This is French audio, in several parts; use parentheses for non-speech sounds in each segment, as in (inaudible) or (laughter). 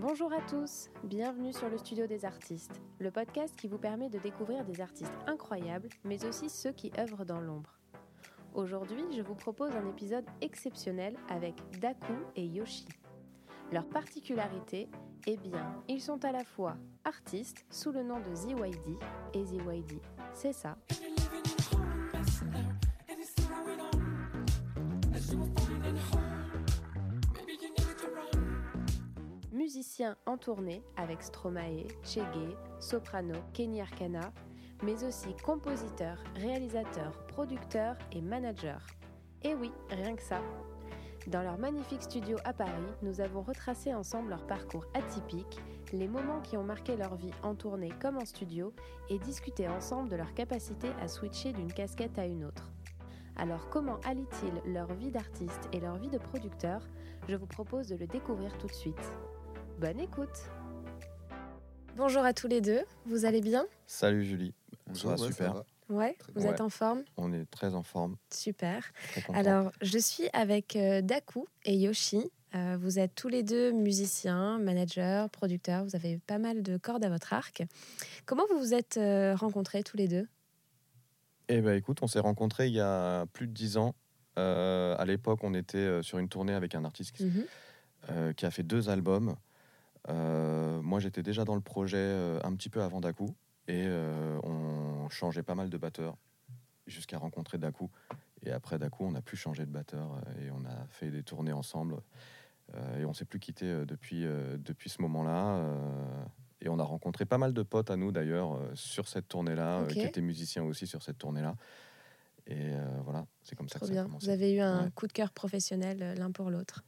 Bonjour à tous, bienvenue sur le Studio des artistes, le podcast qui vous permet de découvrir des artistes incroyables, mais aussi ceux qui œuvrent dans l'ombre. Aujourd'hui, je vous propose un épisode exceptionnel avec Daku et Yoshi. Leur particularité, eh bien, ils sont à la fois artistes sous le nom de ZYD et ZYD. C'est ça. Musiciens en tournée avec Stromae, Chege, Soprano, Kenny Arcana, mais aussi compositeurs, réalisateurs, producteurs et managers. Et oui, rien que ça. Dans leur magnifique studio à Paris, nous avons retracé ensemble leur parcours atypique, les moments qui ont marqué leur vie en tournée comme en studio, et discuté ensemble de leur capacité à switcher d'une casquette à une autre. Alors comment allient-ils leur vie d'artiste et leur vie de producteur? Je vous propose de le découvrir tout de suite. Bonne écoute Bonjour à tous les deux, vous allez bien? Salut Julie, Bonjour, ça va ouais, super. va. Ouais, Très vous bien. êtes en forme? On est très en forme. Super. Alors, je suis avec euh, Daku et Yoshi. Euh, vous êtes tous les deux musiciens, managers, producteurs. Vous avez pas mal de cordes à votre arc. Comment vous vous êtes euh, rencontrés tous les deux? Eh ben écoute, on s'est rencontrés il y a plus de dix ans. Euh, à l'époque, on était sur une tournée avec un artiste qui, Mhm. euh, qui a fait deux albums. Euh, moi, j'étais déjà dans le projet euh, un petit peu avant Daku et euh, on changeait pas mal de batteurs jusqu'à rencontrer Daku. Et après Daku, on a pu changer de batteur et on a fait des tournées ensemble. Et on s'est plus quitté depuis, depuis ce moment-là. et on a rencontré pas mal de potes à nous d'ailleurs sur cette tournée-là, qui étaient musiciens aussi sur cette tournée-là. Et voilà, c'est comme ça que ça a commencé. Vous avez eu un Ouais. coup de cœur professionnel l'un pour l'autre,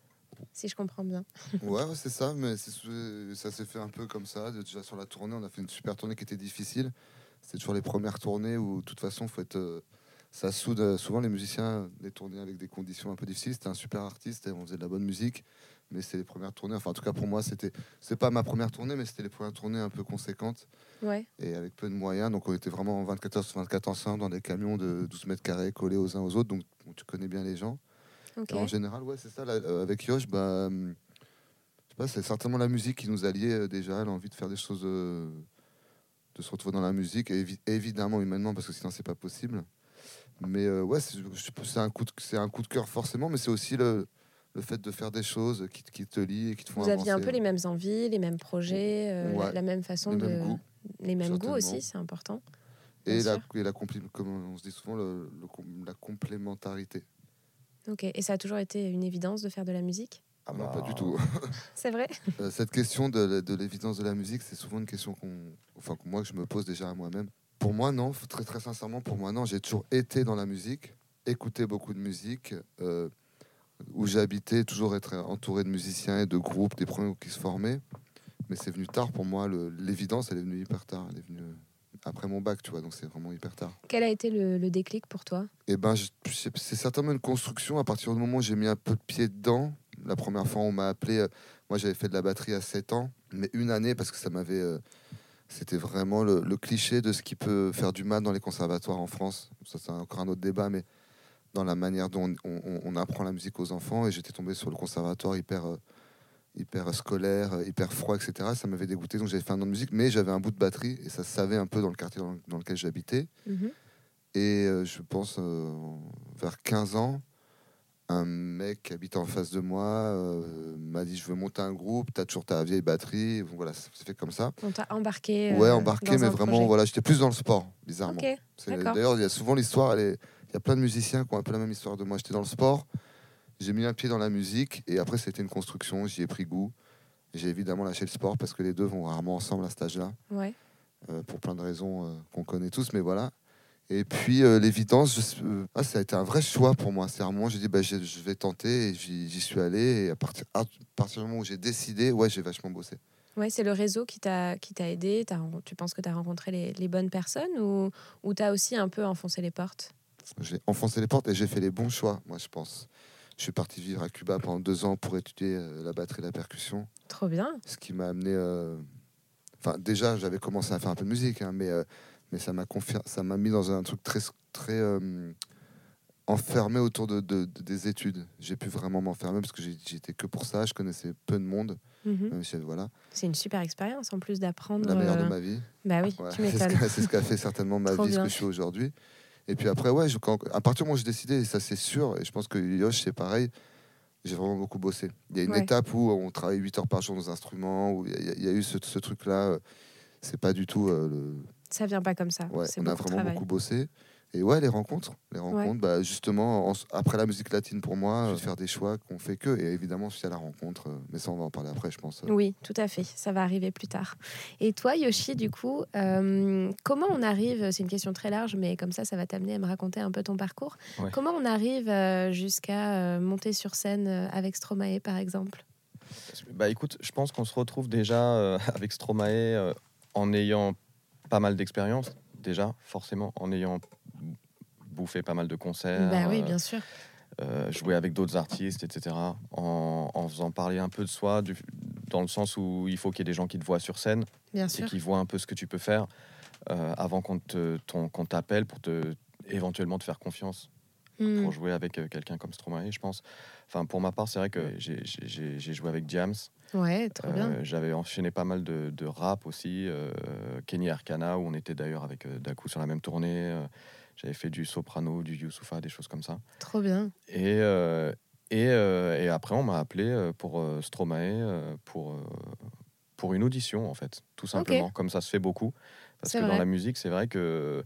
si je comprends bien. Ouais, c'est ça, mais ça s'est fait un peu comme ça. Déjà sur la tournée, on a fait une super tournée qui était difficile. C'était toujours les premières tournées où, de toute façon, faut être, euh, ça soude euh, souvent les musiciens, les tournées avec des conditions un peu difficiles. C'était un super artiste et on faisait de la bonne musique, mais c'était les premières tournées. Enfin, en tout cas, pour moi, c'était, c'est pas ma première tournée, mais c'était les premières tournées un peu conséquentes Ouais, et avec peu de moyens. Donc, on était vraiment en 24 heures sur 24 ensemble dans des camions de 12 mètres carrés collés aux uns aux autres. Donc, tu connais bien les gens. Ok. Et En général, ouais, c'est ça. là, euh, avec Yosh, bah, hum, je sais pas, c'est certainement la musique qui nous alliait euh, déjà, l'envie de faire des choses, euh, de se retrouver dans la musique, et évidemment humainement, parce que sinon c'est pas possible. Mais euh, ouais, c'est un coup de, c'est un coup de cœur forcément, mais c'est aussi le, le fait de faire des choses qui, te- qui te lient et qui te font Vous aviez un peu les mêmes envies, les mêmes projets, euh, Ouais. la, la même façon Les de. mêmes goûts, les mêmes goûts aussi, c'est important. et la, et la comme on se dit souvent, le- le la complémentarité. Ok. Et ça a toujours été une évidence de faire de la musique? Ah bah, Bah, pas du tout. (laughs) C'est vrai? Euh, cette question de, de l'évidence de la musique, c'est souvent une question qu'on, enfin, que moi je me pose déjà à moi-même. Pour moi, non. Très très sincèrement, pour moi, non. J'ai toujours été dans la musique, écouté beaucoup de musique, euh, où j'habitais, toujours être entouré de musiciens et de groupes, des premiers qui se formaient. Mais c'est venu tard pour moi. le- L'évidence, elle est venue hyper tard. Elle est venue après mon bac, tu vois. Donc c'est vraiment hyper tard. Quel a été le, le déclic pour toi? Et ben, c'est c'est certainement une construction. À partir du moment où j'ai mis un peu de pied dedans, la première fois on m'a appelé, euh, moi j'avais fait de la batterie à 7 ans, mais une année parce que ça m'avait. euh, C'était vraiment le, le cliché de ce qui peut faire du mal dans les conservatoires en France. Ça, c'est encore un autre débat, mais dans la manière dont on, on- on apprend la musique aux enfants. Et j'étais tombé sur le conservatoire hyper, euh, hyper scolaire, euh, hyper froid, etc. Ça m'avait dégoûté, donc j'avais fait un an de musique, mais j'avais un bout de batterie et ça se savait un peu dans le quartier dans, lequel j'habitais. Mhm. Et euh, je pense euh, vers 15 ans, un mec qui habite en face de moi euh, m'a dit Je veux monter un groupe, t'as toujours ta vieille batterie. Donc voilà, ça s'est fait comme ça. On t'a embarqué. ouais, embarqué, dans mais vraiment, projet. voilà, j'étais plus dans le sport, bizarrement. Ok, C'est- d'accord. D'ailleurs, il y a souvent l'histoire, est- il y a plein de musiciens qui ont un peu la même histoire de moi. J'étais dans le sport, j'ai mis un pied dans la musique, et après, c'était une construction, j'y ai pris goût. J'ai évidemment lâché le sport parce que les deux vont rarement ensemble à cet âge-là ouais. euh, pour plein de raisons euh, qu'on connaît tous, mais voilà. Et puis euh, l'évidence, je- ah, ça a été un vrai choix pour moi. C'est un moment, j'ai dit, bah, je, je vais tenter, et j'y suis allé. Et à partir, à partir du moment où j'ai décidé, ouais, j'ai vachement bossé. Ouais, c'est le réseau qui t'a aidé. Tu penses que tu as rencontré les, les bonnes personnes ou, ou tu as aussi un peu enfoncé les portes? J'ai enfoncé les portes et j'ai fait les bons choix, moi, je pense. Je suis parti vivre à Cuba pendant deux ans pour étudier euh, la batterie et la percussion, Trop bien. ce qui m'a amené. euh, Enfin, déjà, j'avais commencé à faire un peu de musique, hein, mais, euh, mais ça m'a confié- ça m'a mis dans un truc très, très enfermé autour de, de- de- des études. J'ai pu vraiment m'enfermer parce que j'étais que pour ça. Je connaissais peu de monde. Mhm. Si, voilà, C'est une super expérience en plus d'apprendre. la meilleure euh, de ma vie. Bah oui, Ouais, (laughs) c'est ce qu'a- ce qui a fait certainement ma (laughs) vie, ce que je suis aujourd'hui. Et puis après, ouais, je- quand- à partir du moment où j'ai décidé, et ça c'est sûr, et je pense que Yosh c'est pareil, j'ai vraiment beaucoup bossé. Il y a une Ouais. étape où on travaille 8 heures par jour dans un instrument, où il y, a- il y a eu ce, ce truc-là. euh, C'est pas du tout euh, le. Ça vient pas comme ça. Ouais, on a vraiment travail. beaucoup bossé. Et ouais, les rencontres. Les rencontres, bah, justement, en- après la musique latine pour moi, vais faire des choix qu'on fait que. Et évidemment, suite à la rencontre, euh, mais ça, on va en parler après, je pense. Oui, tout à fait. Ça va arriver plus tard. Et toi, Yoshi, du coup, euh, comment on arrive C'est une question très large, mais comme ça, ça va t'amener à me raconter un peu ton parcours. Ouais. Comment on arrive euh, jusqu'à euh, monter sur scène euh, avec Stromae, par exemple? Bah écoute, je pense qu'on se retrouve déjà euh, (laughs) avec Stromae euh, en ayant pas mal d'expérience, déjà, forcément, en ayant bouffé pas mal de concerts, Bah oui, euh, bien sûr. euh, joué avec d'autres artistes, etc. En, en faisant parler un peu de soi, du- dans le sens où il faut qu'il y ait des gens qui te voient sur scène Bien et qui voient un peu ce que tu peux faire euh, avant qu'on t'appelle pour te éventuellement te faire confiance Hmm. pour jouer avec quelqu'un comme Stromae, je pense. Enfin, pour ma part, c'est vrai que j'ai- joué avec Diams. Ouais, trop bien. Euh, J'avais enchaîné pas mal de, de rap aussi. Kenny Arcana, où on était d'ailleurs avec Daku sur la même tournée. J'avais fait du soprano, du Youssoufa, des choses comme ça. Trop bien. Et, euh, et, euh, et après, on m'a appelé euh, pour Stromae pour, pour une audition, en fait, tout simplement. Comme ça se fait beaucoup. Parce que vrai. dans la musique, c'est vrai que.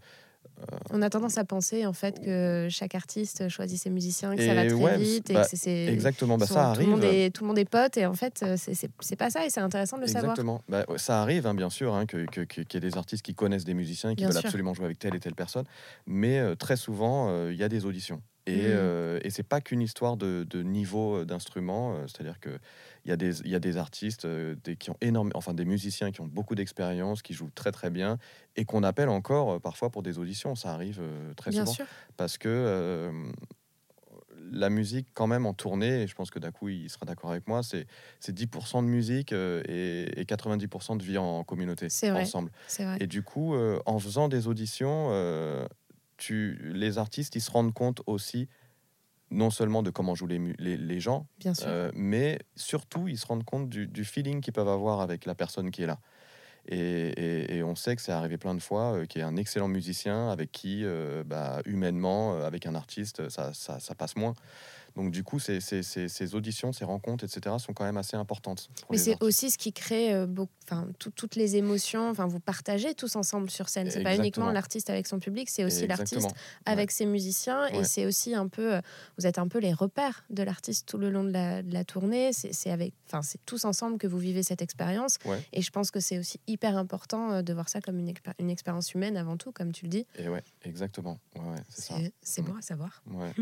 On a tendance à penser en fait que chaque artiste choisit ses musiciens, que Et ça va très ouais, vite et bah, que c'est- Exactement, bah, sont- ça tout, arrive. le monde est, tout le monde est pote et en fait euh, c'est- pas ça et c'est intéressant de le savoir. Exactement. Bah, ça arrive, hein, bien sûr, hein, que- que- que- qu'il y ait des artistes qui connaissent des musiciens et qui Bien veulent sûr. absolument jouer avec telle et telle personne. Mais euh, très souvent, euh, il y a des auditions. Et, Mm. euh, et c'est pas qu'une histoire de, de niveau euh, d'instrument. euh, C'est-à-dire que il y a des, il y a des artistes euh, des, qui ont énorme, enfin des musiciens qui ont beaucoup d'expérience, qui jouent très très bien et qu'on appelle encore parfois pour des auditions. Ça arrive très Bien souvent sûr. parce que euh, la musique, quand même, en tournée, et je pense que Dakou il sera d'accord avec moi, c'est c'est 10% de musique euh, et, et 90% de vie en communauté, C'est vrai. ensemble. Vrai. Et du coup, euh, en faisant des auditions, tu, les artistes, ils se rendent compte aussi, non seulement de comment jouent les, les, les gens, Bien sûr. euh, mais surtout, ils se rendent compte du, du feeling qu'ils peuvent avoir avec la personne qui est là. Et, et- et on sait que c'est arrivé plein de fois, euh, qu'il y a un excellent musicien avec qui, euh, bah, humainement, avec un artiste, ça, ça, ça passe moins. Donc du coup, ces, ces- ces- ces auditions, ces rencontres, etc., sont quand même assez importantes. Mais c'est aussi ce qui crée euh, beaucoup, enfin, tout- toutes les émotions. Enfin, vous partagez tous ensemble sur scène. C'est pas uniquement l'artiste avec son public, c'est aussi l'artiste avec ses musiciens. Et Ouais. c'est aussi un peu, euh, vous êtes un peu les repères de l'artiste tout le long de la, de la tournée. C'est avec, enfin, c'est tous ensemble que vous vivez cette expérience. Ouais. Et je pense que c'est aussi hyper important euh, de voir ça comme une, une expérience humaine avant tout, comme tu le dis. Et ouais, exactement. Ouais, ouais, c'est ça. C'est c'est Mm. bon à savoir. (laughs)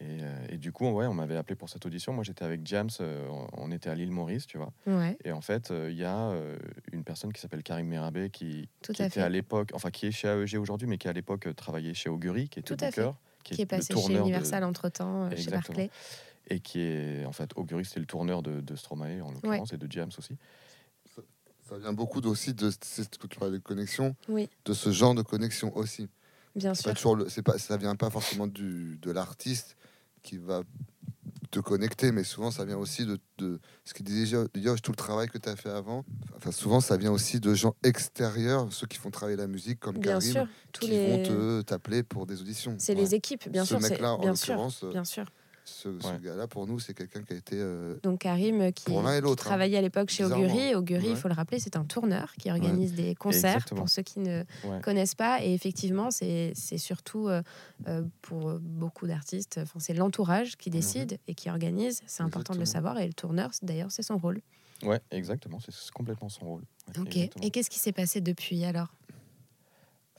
Et, euh, et du coup, ouais, on m'avait appelé pour cette audition. Moi, j'étais avec James, euh, on était à l'île Maurice, tu vois. Ouais, Et en fait, euh, il y a euh, une personne qui s'appelle Karim Merabé qui, tout qui à était fait. à l'époque, enfin qui est chez AEG aujourd'hui, mais qui à l'époque euh, travaillait chez Augury, qui était Tout à fait. booker, Qui est le passé chez tourneur de- Universal entre temps, chez. Barclay. et qui est en fait Augury, c'était le tourneur de, de Stromae en l'occurrence et de James aussi. Ça vient beaucoup aussi de parlais de connexion, Oui, de ce genre de connexion aussi. Bien C'est pas sûr. toujours le- c'est pas, ça vient pas forcément du, de l'artiste qui va te connecter, mais souvent ça vient aussi de, de ce qu'il disait Yosh, tout le travail que tu as fait avant. Enfin, souvent ça vient aussi de gens extérieurs, ceux qui font travailler la musique, comme Bien Karim, sûr. Tous qui les... vont te t'appeler pour des auditions. C'est les équipes, bien Ce sûr. c'est- mec-là, en bien sûr, l'occurrence, euh, bien sûr. Ce, gars-là, pour nous, c'est quelqu'un qui a été. euh, Donc Karim, euh, qui, Pour l'un et qui l'autre, hein. travaillait à l'époque chez. Augury. Augury, il Ouais. faut le rappeler, c'est un tourneur qui organise des concerts, Exactement. pour ceux qui ne Ouais. connaissent pas. Et effectivement, c'est c'est surtout euh, pour beaucoup d'artistes, enfin, c'est l'entourage qui décide et qui organise. C'est important de le Mhm. Savoir. Et le tourneur, d'ailleurs, c'est son rôle. Ouais, exactement, c'est c'est complètement son rôle. Ouais, Ok. exactement. Et qu'est-ce qui s'est passé depuis alors?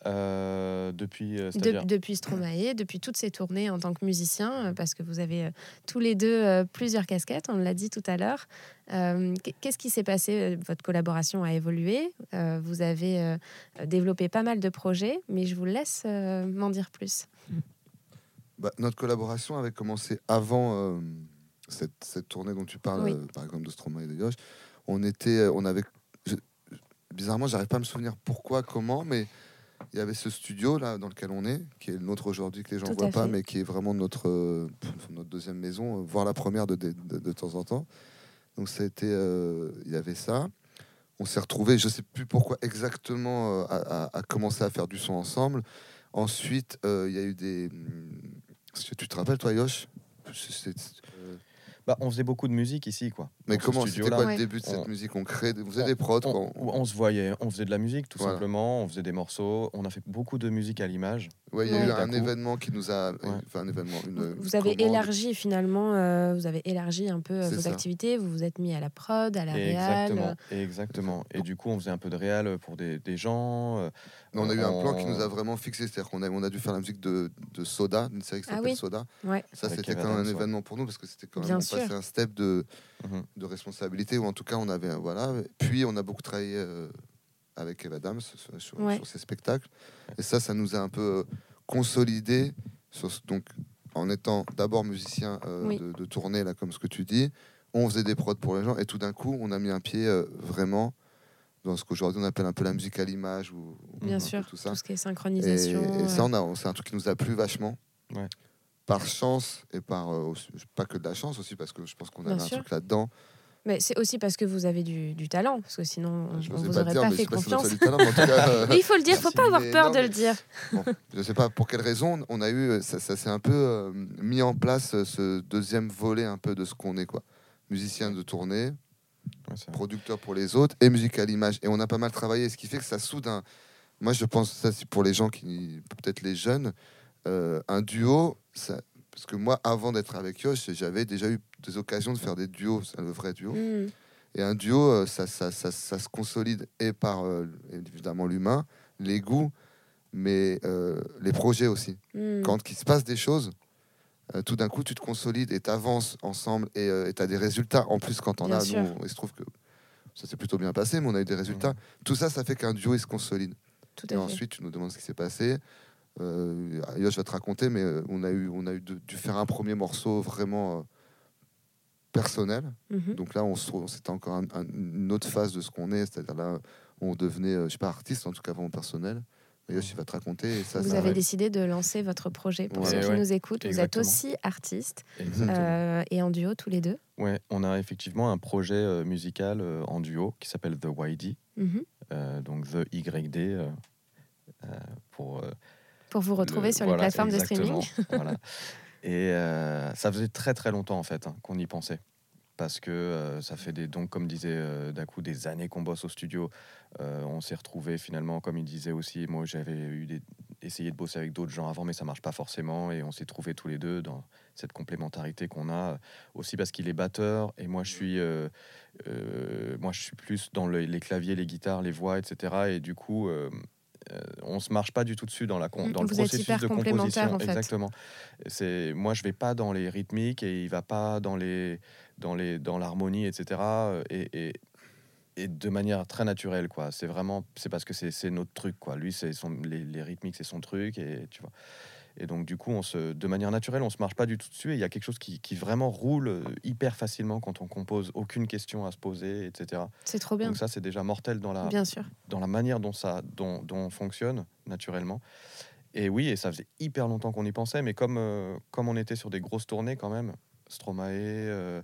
Euh, depuis, euh, De- Depuis Stromae, (clears throat) depuis toutes ces tournées en tant que musicien, euh, parce que vous avez euh, tous les deux euh, plusieurs casquettes, on l'a dit tout à l'heure. Euh, qu- Qu'est-ce qui s'est passé Votre collaboration a évolué, euh, vous avez euh, développé pas mal de projets, mais je vous laisse euh, m'en dire plus. bah, notre collaboration avait commencé avant euh, cette, cette tournée dont tu parles, Oui. euh, par exemple de Stromae et de Yosh. On était, on avait, je- bizarrement, j'arrive pas à me souvenir pourquoi, comment, mais il y avait ce studio là dans lequel on est, qui est le nôtre aujourd'hui, que les gens ne voient pas, mais qui est vraiment notre, euh, notre deuxième maison, euh, voire la première de, de, de- de temps en temps. Donc ça a été, euh, il y avait ça. On s'est retrouvés, je sais plus pourquoi exactement, euh, à, à- à commencer à faire du son ensemble. Ensuite, il y a eu des. hum, est-ce que Tu te rappelles, toi, Yosh? Bah, on faisait beaucoup de musique ici, quoi. Mais comment C'était quoi Ouais. le début de cette On- musique? On crée, vous faisait on- des prods quoi. On, on se voyait, on faisait de la musique tout Voilà. simplement, on faisait des morceaux, on a fait beaucoup de musique à l'image. Ouais, il y a Ouais. eu un coup. événement qui nous a, Ouais. enfin un événement, une. Vous avez commande. élargi finalement, euh, vous avez élargi un peu euh, vos ça. activités, vous vous êtes mis à la prod, à la Et réal. exactement, et exactement. Et du coup, on faisait un peu de réal pour des, des gens. Euh, Mais on a eu un plan qui nous a vraiment fixé, c'est-à-dire qu'on a, on a dû faire la musique de, de Soda, d'une série qui Ah s'appelle oui. Soda. Ouais. Ça, c'était quand même un événement pour nous parce que c'était quand même passait un step de, Mhm. de responsabilité ou en tout cas on avait un- voilà. Puis on a beaucoup travaillé euh, avec Kev Adams sur, sur- Ouais. sur ces spectacles et ça, ça nous a un peu euh, consolidé sur donc en étant d'abord musicien euh, Oui. de, de tournée là comme ce que tu dis. On faisait des prods pour les gens et tout d'un coup on a mis un pied euh, vraiment dans ce qu'aujourd'hui on appelle un peu la musique à l'image ou ou Bien un peu sûr, tout ça. tout ce qui est synchronisation. et ça, euh, on a, c'est un truc qui nous a plu vachement. Ouais. Par chance et par euh, aussi- pas que de la chance aussi parce que je pense qu'on avait un sûr. truc là-dedans. Mais c'est aussi parce que vous avez du, du talent, parce que sinon on, Je on n'osais vous aurait dire, pas fait pas a confiance. du talent, mais en tout cas, (laughs) euh, Mais il faut le dire, faut Merci. pas avoir peur non, de mais- le dire. bon, je sais pas pour quelle raison on a eu ça, ça s'est un peu euh, mis en place ce deuxième volet un peu de ce qu'on est quoi. Musicien de tournée, ouais, producteur pour les autres et musique à l'image. Et on a pas mal travaillé, ce qui fait que ça soude un. Moi, je pense ça c'est pour les gens qui peut-être les jeunes, euh, un duo. Ça, parce que moi, avant d'être avec Yosh, j'avais déjà eu des occasions de faire des duos, c'est le vrai duo. Mm. Et un duo, euh, ça, ça, ça, ça se consolide et par euh, évidemment l'humain, les goûts, mais euh, les projets aussi. Mm. Quand il se passe des choses, euh, tout d'un coup, tu te consolides et tu avances ensemble et tu as des résultats. En plus, quand on a, sûr. nous, il se trouve que ça s'est plutôt bien passé, mais on a eu des résultats. Tout ça, ça fait qu'un duo, il se consolide. Tout Et fait. ensuite, tu nous demandes ce qui s'est passé. Euh, Yosh va te raconter, mais euh, on a eu, on a eu dû faire un premier morceau vraiment euh, personnel. Mhm. Donc là, on se trouve- c'était encore un- un- une autre phase de ce qu'on est, c'est-à-dire là, on devenait, euh, je sais pas, artiste, en tout cas vraiment personnel. Et Yosh, il va te raconter. Ça, Vous ça avez décidé de lancer votre projet. Pour Ouais, ceux qui ouais. nous écoutent, vous Exactement. êtes aussi artiste Exactement. euh, et en duo tous les deux. Ouais, on a effectivement un projet euh, musical euh, en duo qui s'appelle The YD, Mhm. euh, donc The YD euh, euh, pour euh, Pour vous retrouver le- sur voilà, les plateformes de streaming. voilà. Et euh, ça faisait très très longtemps en fait hein, qu'on y pensait. Parce que euh, ça fait des, donc comme disait euh, d'un coup des années qu'on bosse au studio. Euh, on s'est retrouvé finalement, comme il disait aussi, moi j'avais eu des, essayé de bosser avec d'autres gens avant, mais ça marche pas forcément. Et on s'est trouvés tous les deux dans cette complémentarité qu'on a. Aussi parce qu'il est batteur et moi je suis, euh, euh, moi je suis plus dans le- les claviers, les guitares, les voix, etc. Et du coup. euh, euh, on se marche pas du tout dessus dans la con- Mm, dans le vous processus de composition en fait. exactement c'est moi je vais pas dans les rythmiques et il va pas dans les dans les dans l'harmonie etc et, et et de manière très naturelle quoi c'est vraiment c'est parce que c'est notre truc quoi lui c'est son les, les rythmiques c'est son truc et tu vois et donc du coup on se de manière naturelle on se marche pas du tout dessus et il y a quelque chose qui, qui vraiment roule euh, hyper facilement quand on compose aucune question à se poser etc C'est trop bien. donc ça c'est déjà mortel dans la Bien sûr. dans la manière dont ça dont, dont on fonctionne naturellement. Et oui, et ça faisait hyper longtemps qu'on y pensait, mais comme, euh, comme on était sur des grosses tournées quand même, Stromae, euh,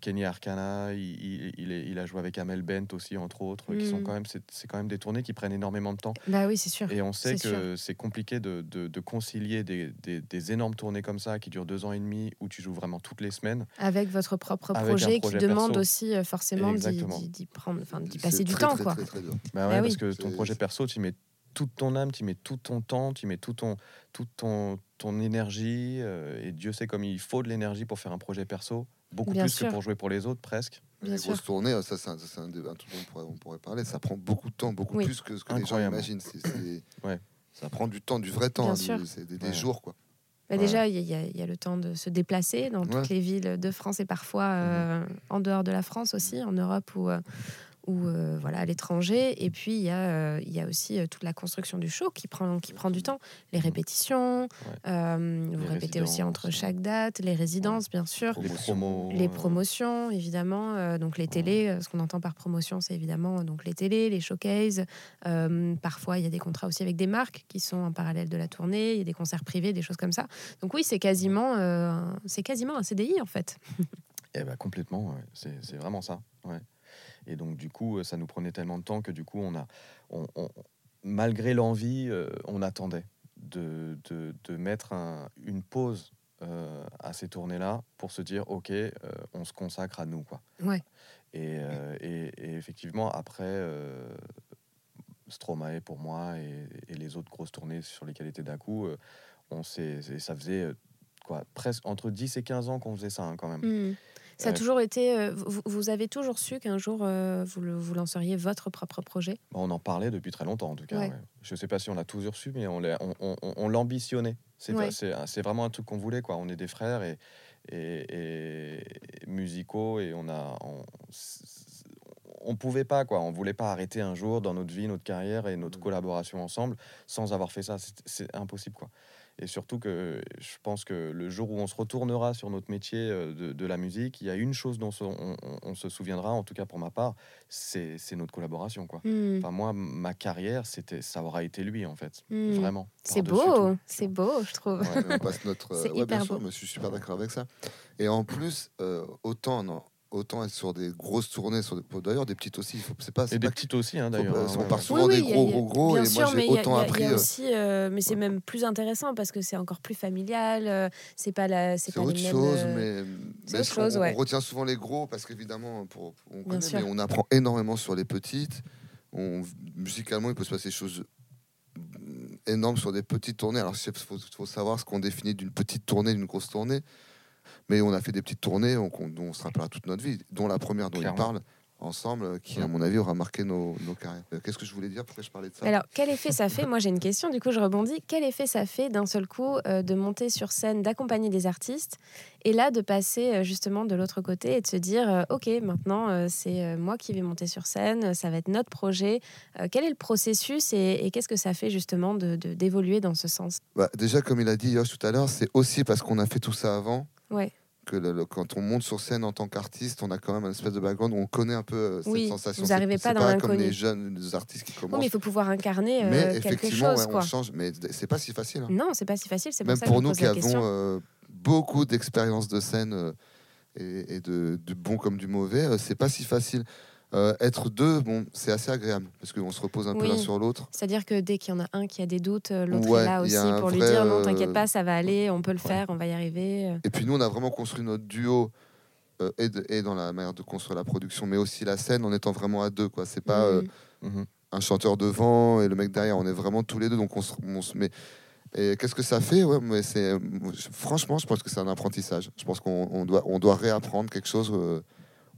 Kenny Arcana, il, il, il est- il a joué avec Amel Bent aussi, entre autres, qui sont Mm. quand même, c'est c'est quand même des tournées qui prennent énormément de temps. Bah oui, c'est sûr. Et on sait C'est que c'est compliqué de, de- de concilier des, des- des énormes tournées comme ça qui durent deux ans et demi, où tu joues vraiment toutes les semaines. Avec votre propre projet, projet qui demande aussi euh, forcément d'y- prendre, enfin d'y C'est passer du très, temps, très, quoi. Très. Bah Bah oui. parce que ton C'est- projet perso, tu mets toute ton âme, tu mets tout ton temps, tu mets tout ton, toute ton, ton énergie. euh, et Dieu sait comme il faut de l'énergie pour faire un projet perso, beaucoup Bien plus sûr. que pour jouer pour les autres, presque. Bien les sûr. grosses tournées, euh, ça c'est un, ça, un débat- dont on pourrait, on pourrait parler. Ça prend beaucoup de temps, beaucoup Oui. plus que ce que les gens imaginent. (clears throat) Ouais. Ça prend du temps, du vrai temps. Hein, C'est des, des Ouais. jours quoi. Bah Ouais. Déjà, il y, a- y y le temps de se déplacer dans toutes Ouais. les villes de France et parfois euh, en dehors de la France aussi, en Europe ou, euh, ou euh, voilà, à l'étranger. Et puis, il y, a, euh, il y a aussi euh, toute la construction du show qui prend, qui prend du temps. Les répétitions, euh, vous Les répétez aussi entre chaque date, les résidences, bien sûr. Les promos. Les euh, promotions, évidemment, euh, donc les télés, ce qu'on entend par promotion, c'est évidemment donc les télés, les showcases. Euh, parfois, il y a des contrats aussi avec des marques qui sont en parallèle de la tournée. Il y a des concerts privés, des choses comme ça. Donc oui, c'est quasiment, euh, un- c'est quasiment un CDI en fait. (laughs) Eh ben, complètement, ouais. c'est c'est vraiment ça. Ouais. Et donc, du coup, euh, ça nous prenait tellement de temps que, du coup, on a, on, on- malgré l'envie, euh, on attendait de, de, de mettre un- une pause euh, à ces tournées-là pour se dire, OK, euh, on se consacre à nous. Quoi. Ouais. Et, et- et effectivement, après, Stromae pour moi et, et les autres grosses tournées sur lesquelles était Daku, euh, on s'est- ça faisait quoi, presque entre 10 et 15 ans qu'on faisait ça hein, quand même. Hmm. Ça a toujours été. euh, vous, vous avez toujours su qu'un jour euh, vous, le- vous lanceriez votre propre projet? Bah, On en parlait depuis très longtemps, en tout cas. Ouais. Je ne sais pas si on l'a toujours su, mais on, l'a- on, on- on- on l'ambitionnait. C'est Ouais. vraiment un truc qu'on voulait. Quoi. On est des frères et, et, et musicaux et on a. On, pouvait pas, quoi. On voulait pas arrêter un jour dans notre vie, notre carrière et notre collaboration ensemble sans avoir fait ça. C'est- C'est impossible, quoi. Et surtout que je pense que le jour où on se retournera sur notre métier euh, de, de la musique, il y a une chose dont on, on- on se souviendra, en tout cas pour ma part, c'est notre collaboration, quoi. Hmm. Enfin, moi, ma carrière, c'était, ça aura été lui, en fait. Hmm. Vraiment. C'est beau, c'est beau, je trouve. Ouais, on passe notre. (laughs) C'est ouais, bien hyper sûr, beau. mais je suis super d'accord avec ça. Et en plus, euh, autant, non, autant être sur des grosses tournées, sur des- d'ailleurs des petites aussi. il Faut, c'est pas, c'est Et des pas- petites aussi, hein, faut d'ailleurs. pas- hein, on part souvent des gros, a- gros, gros, bien et sûr, moi j'ai autant il y a- appris. Il y a aussi, euh, mais c'est même plus intéressant parce que c'est encore plus familial. euh, c'est pas la, c'est C'est pas les autre mêmes, chose, euh, mais, c'est mais autre on- chose, on, ouais. retient souvent les gros parce qu'évidemment, pour, on connaît, mais on apprend énormément sur les petites. On, musicalement, il peut se passer des choses énormes sur des petites tournées. Alors, il faut, faut savoir ce qu'on définit d'une petite tournée, d'une grosse tournée. Mais on a fait des petites tournées on- dont on se rappellera toute notre vie, dont la première dont Clairement. il parle ensemble, qui, à mon avis, aura marqué nos, nos carrières. Euh, Qu'est-ce que je voulais dire? Pourquoi je parlais de ça? Alors, quel effet ça fait? Moi, j'ai une question, du coup, je rebondis. Quel effet ça fait d'un seul coup euh, de monter sur scène, d'accompagner des artistes, et là, de passer euh, justement de l'autre côté et de se dire, euh, OK, maintenant, euh, c'est euh, moi qui vais monter sur scène, ça va être notre projet. Euh, quel est le processus et, et qu'est-ce que ça fait justement de- de- d'évoluer dans ce sens? Bah, Déjà, comme il a dit Yosh tout à l'heure, c'est aussi parce qu'on a fait tout ça avant. Ouais. que le- le- quand on monte sur scène en tant qu'artiste, on a quand même un espèce de background où on connaît un peu euh, cette Oui, sensation. vous C'est- arrivez pas dans comme l'inconnu. les jeunes les artistes qui commencent. mais il faut pouvoir incarner euh, mais quelque effectivement, chose, ouais, quoi. on change. Mais c'est pas si facile. hein. Non, c'est pas si facile, c'est pour Même ça pour je nous qui avons euh, beaucoup d'expérience de scène euh, et, et de, du bon comme du mauvais, c'est pas si facile. Euh, être deux, bon, c'est assez agréable parce qu'on se repose un peu l'un sur l'autre. C'est-à-dire que dès qu'il y en a un qui a des doutes, euh, l'autre Ouais, est là aussi pour lui dire non, euh, t'inquiète pas, ça va aller, on peut le Ouais. faire, on va y arriver. euh. Et puis nous, on a vraiment construit notre duo euh, et, de- et dans la manière de construire la production, mais aussi la scène en étant vraiment à deux. quoi. C'est pas euh, Mm. Mhm. un chanteur devant et le mec derrière. On est vraiment tous les deux, donc on se, on se met. Et qu'est-ce que ça fait? Ouais, mais c'est franchement, je pense que c'est un apprentissage. Je pense qu'on on doit, on doit réapprendre quelque chose.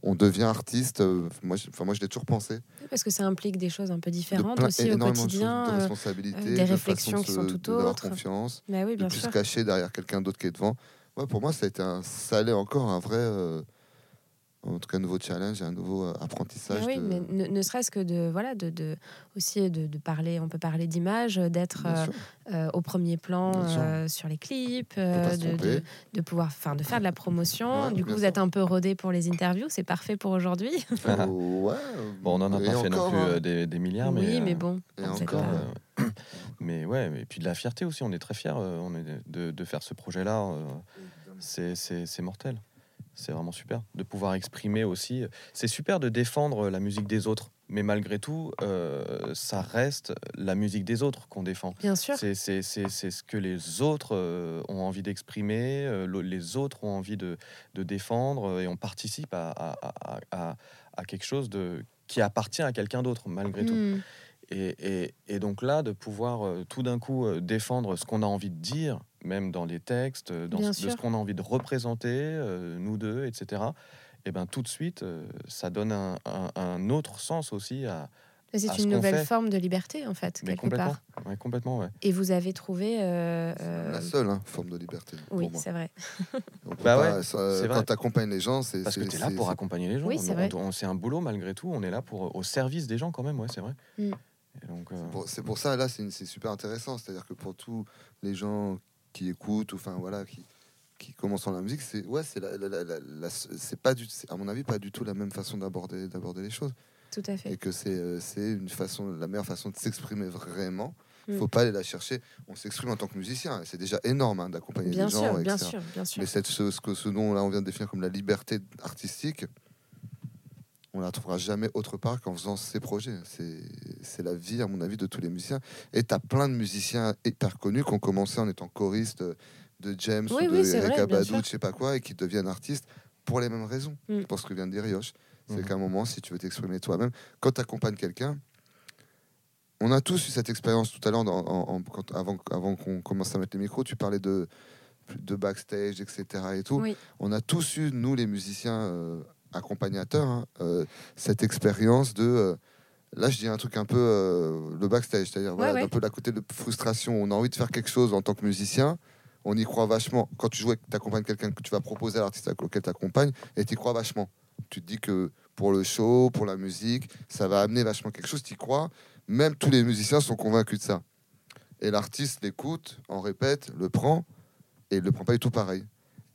On devient artiste. euh, moi, je, enfin, moi, je l'ai toujours pensé. Parce que ça implique des choses un peu différentes plein- aussi au énormément de choses, quotidien. de euh, responsabilités, euh, des de réflexions qui sont tout autres. confiance, Bah oui, de plus sûr. se cacher derrière quelqu'un d'autre qui est devant. Ouais, pour moi, ça a été un, ça allait encore un vrai, euh, en tout cas, un nouveau challenge, et un nouveau euh, apprentissage. Mais oui, de- mais ne, ne serait-ce que de voilà de, de aussi de, de parler, on peut parler d'image, d'être Bien euh, euh, au premier plan euh, sur les clips, euh, de, tromper. de, de pouvoir, enfin, de faire de la promotion. Ouais, du coup, vous sûr. êtes un peu rodé pour les interviews, c'est parfait pour aujourd'hui. (laughs) Ouais, Bon, on n'en a pas fait non plus hein. euh, des, des milliards, mais. oui, mais euh, bon. et encore, pas- euh, (coughs) mais ouais, et puis de la fierté aussi. On est très fiers euh, on est de, de faire ce projet-là. euh, c'est mortel. C'est vraiment super de pouvoir exprimer aussi. C'est super de défendre la musique des autres, mais malgré tout, euh, ça reste la musique des autres qu'on défend. Bien sûr. C'est c'est- c'est- c'est ce que les autres euh, ont envie d'exprimer, euh, le- les autres ont envie de, de défendre, et on participe à, à- à- à- à quelque chose de, qui appartient à quelqu'un d'autre, malgré tout. Et, et- et donc là, de pouvoir euh, tout d'un coup euh, défendre ce qu'on a envie de dire, même dans les textes, euh, dans ce, de ce qu'on a envie de représenter, euh, nous deux, etc. Et ben tout de suite, euh, ça donne un, un- un autre sens aussi à, Mais C'est ce une nouvelle fait. forme de liberté, en fait, Mais quelque complètement. part. Ouais, complètement, ouais. Et vous avez trouvé. euh, euh, La seule hein, forme de liberté. pour Oui, moi. c'est vrai. (laughs) On peut Bah pas- ouais, ça- c'est vrai. quand tu accompagnes les gens, c'est. Parce que tu es là c'est- pour c'est- accompagner les gens. Oui, On- c'est vrai. on- c'est un boulot malgré tout. On est là pour au service des gens quand même, ouais, c'est vrai. Mm. Euh, c'est pour ça, là, c'est super intéressant. C'est-à-dire que pour tous les gens qui écoutent, ou enfin voilà, qui, qui commencent dans la musique, c'est ouais, c'est la, la- la- la- la- c'est pas du, c'est, à mon avis, pas du tout la même façon d'aborder, d'aborder les choses. Tout à fait. Et que c'est, euh, c'est une façon, la meilleure façon de s'exprimer vraiment. Mm. Faut pas aller la chercher. On s'exprime en tant que musicien. C'est déjà énorme hein, d'accompagner les gens. sûr, bien etc. sûr, bien sûr. Mais cette, ce, ce que ce dont là on vient de définir comme la liberté artistique, on la trouvera jamais autre part qu'en faisant ces projets. C'est, c'est la vie, à mon avis, de tous les musiciens. Et tu as plein de musiciens hyper connus qui ont commencé en étant choristes de James Oui, ou oui, de Badu, sûr. je sais pas quoi, et qui deviennent artistes pour les mêmes raisons. Mm. Je pense que vient de dire Rioche. C'est Mhm. qu'à un moment, si tu veux t'exprimer toi-même, quand tu accompagnes quelqu'un, on a tous eu cette expérience tout à l'heure, avant, avant qu'on commence à mettre les micros, tu parlais de, de backstage, etc. Et tout. Oui. On a tous eu, nous les musiciens euh, accompagnateurs, hein, euh, cette expérience de... euh, Là, je dis un truc un peu euh, le backstage, c'est-à-dire voilà, ouais. un peu la côté de frustration. On a envie de faire quelque chose en tant que musicien, on y croit vachement. Quand tu joues et que tu accompagnes quelqu'un que tu vas proposer à l'artiste auquel tu accompagnes, et tu y crois vachement. Tu te dis que pour le show, pour la musique, ça va amener vachement quelque chose, tu y crois. Même tous les musiciens sont convaincus de ça. Et l'artiste l'écoute, en répète, le prend, et il le prend pas du tout pareil.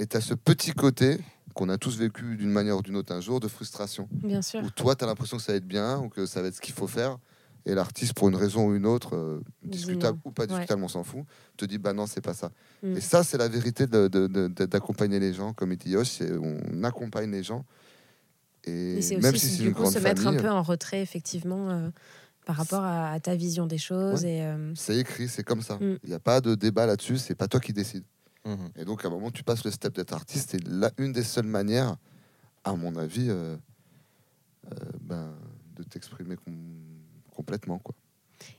Et tu as ce petit côté qu'on a tous vécu d'une manière ou d'une autre un jour de frustration Bien sûr. où toi, tu as l'impression que ça va être bien ou que ça va être ce qu'il faut faire. Et l'artiste, pour une raison ou une autre, euh, Dis discutable ou pas Ouais. discutable, on s'en fout, te dit bah non, c'est pas ça. Mm. Et ça, c'est la vérité d'accompagner les gens, comme c'est on accompagne les gens. Et, Et même aussi si c'est du une coup grande se mettre un peu en retrait, effectivement, euh, par rapport à, ta vision des choses. Et, euh, c'est écrit, c'est comme ça. Mm. Il n'y a pas de débat là-dessus, c'est pas toi qui décides. Mhm. Et donc, à un moment, tu passes le step d'être artiste, c'est là une des seules manières, à mon avis, euh, euh, ben, de t'exprimer com- complètement.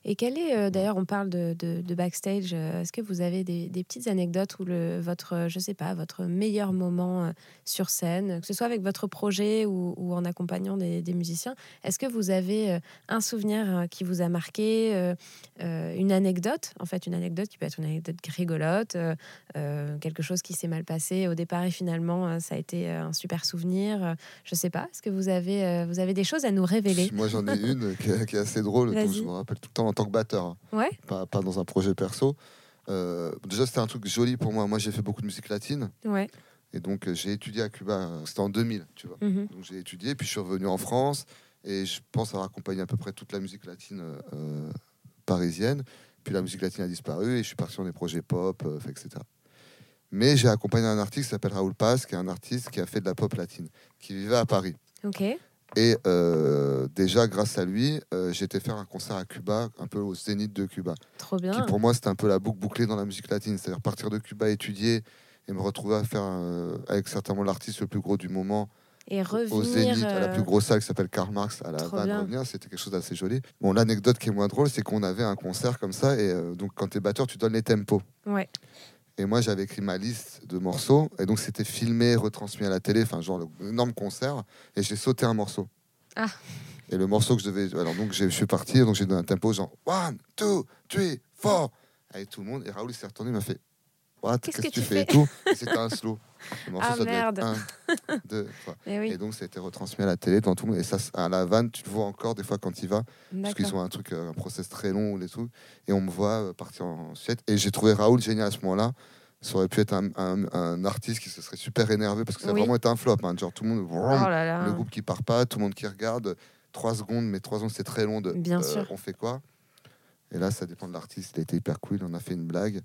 Et quel est, euh, d'ailleurs, on parle de, de- de backstage, euh, est-ce que vous avez des, des petites anecdotes ou le, votre, euh, je sais pas, votre meilleur moment sur scène, que ce soit avec votre projet ou, ou en accompagnant des, des musiciens? Est-ce que vous avez un souvenir qui vous a marqué, une anecdote, en fait, une anecdote qui peut être une anecdote rigolote, quelque chose qui s'est mal passé au départ et finalement ça a été un super souvenir Je sais pas, est-ce que vous avez, vous avez des choses à nous révéler? Moi, j'en ai une qui est, qui est assez drôle, je me rappelle tout temps en tant que batteur, hein, Ouais, pas, pas dans un projet perso. Euh, déjà, c'était un truc joli pour moi. Moi, j'ai fait beaucoup de musique latine. ouais. Et donc, euh, j'ai étudié à Cuba. euh, C'était en 2000, tu vois. mhm. Donc, j'ai étudié, puis je suis revenu en France. Et je pense avoir accompagné à peu près toute la musique latine euh, parisienne. Puis la musique latine a disparu et je suis parti dans des projets pop, euh, etc. Mais j'ai accompagné un artiste qui s'appelle Raoul Paz, qui est un artiste qui a fait de la pop latine, qui vivait à Paris. Ok, Et euh, déjà, grâce à lui, euh, été faire un concert à Cuba, un peu au Zénith de Cuba. trop Qui bien. pour moi, c'était un peu la boucle bouclée dans la musique latine. C'est-à-dire partir de Cuba, étudier et me retrouver à faire euh, avec certainement l'artiste le plus gros du moment Et revenir. au Zénith, à la euh, plus grosse salle qui s'appelle Karl Marx à la Havane revenir. C'était quelque chose d'assez joli. Bon, l'anecdote qui est moins drôle, c'est qu'on avait un concert comme ça. Et donc, quand tu es batteur, tu donnes les tempos. Ouais. Et moi, j'avais écrit ma liste de morceaux. Et donc, c'était filmé, retransmis à la télé. Enfin, genre, énorme concert. Et j'ai sauté un morceau. Ah. Et le morceau que je devais. Alors, donc, j'ai- je suis parti. Donc, j'ai donné un tempo genre one, two, three, four. Avec tout le monde. Et Raoul il s'est retourné, il m'a fait What? Qu'est-ce que tu tu fais? et fais? Tout? (laughs) C'était un slow. Morceau, Ah, ça merde. un, (laughs) deux. Eh oui, Et donc, ça a été retransmis à la télé devant tout le monde. Et ça, à la vanne, tu le vois encore des fois quand il va. Parce qu'ils ont un truc, euh, un process très long, les trucs. Et on me voit euh, partir en Suède. Et j'ai trouvé Raoul génial à ce moment-là. Ça aurait pu être un, un- un artiste qui se serait super énervé parce que ça a vraiment été un flop. hein. Genre, tout le monde. Oh là là. Le groupe qui part pas, tout le monde qui regarde. Trois secondes, mais trois secondes, c'est très long de. Bien euh, sûr. On fait quoi? Et là, ça dépend de l'artiste. Il a été hyper cool. On a fait une blague.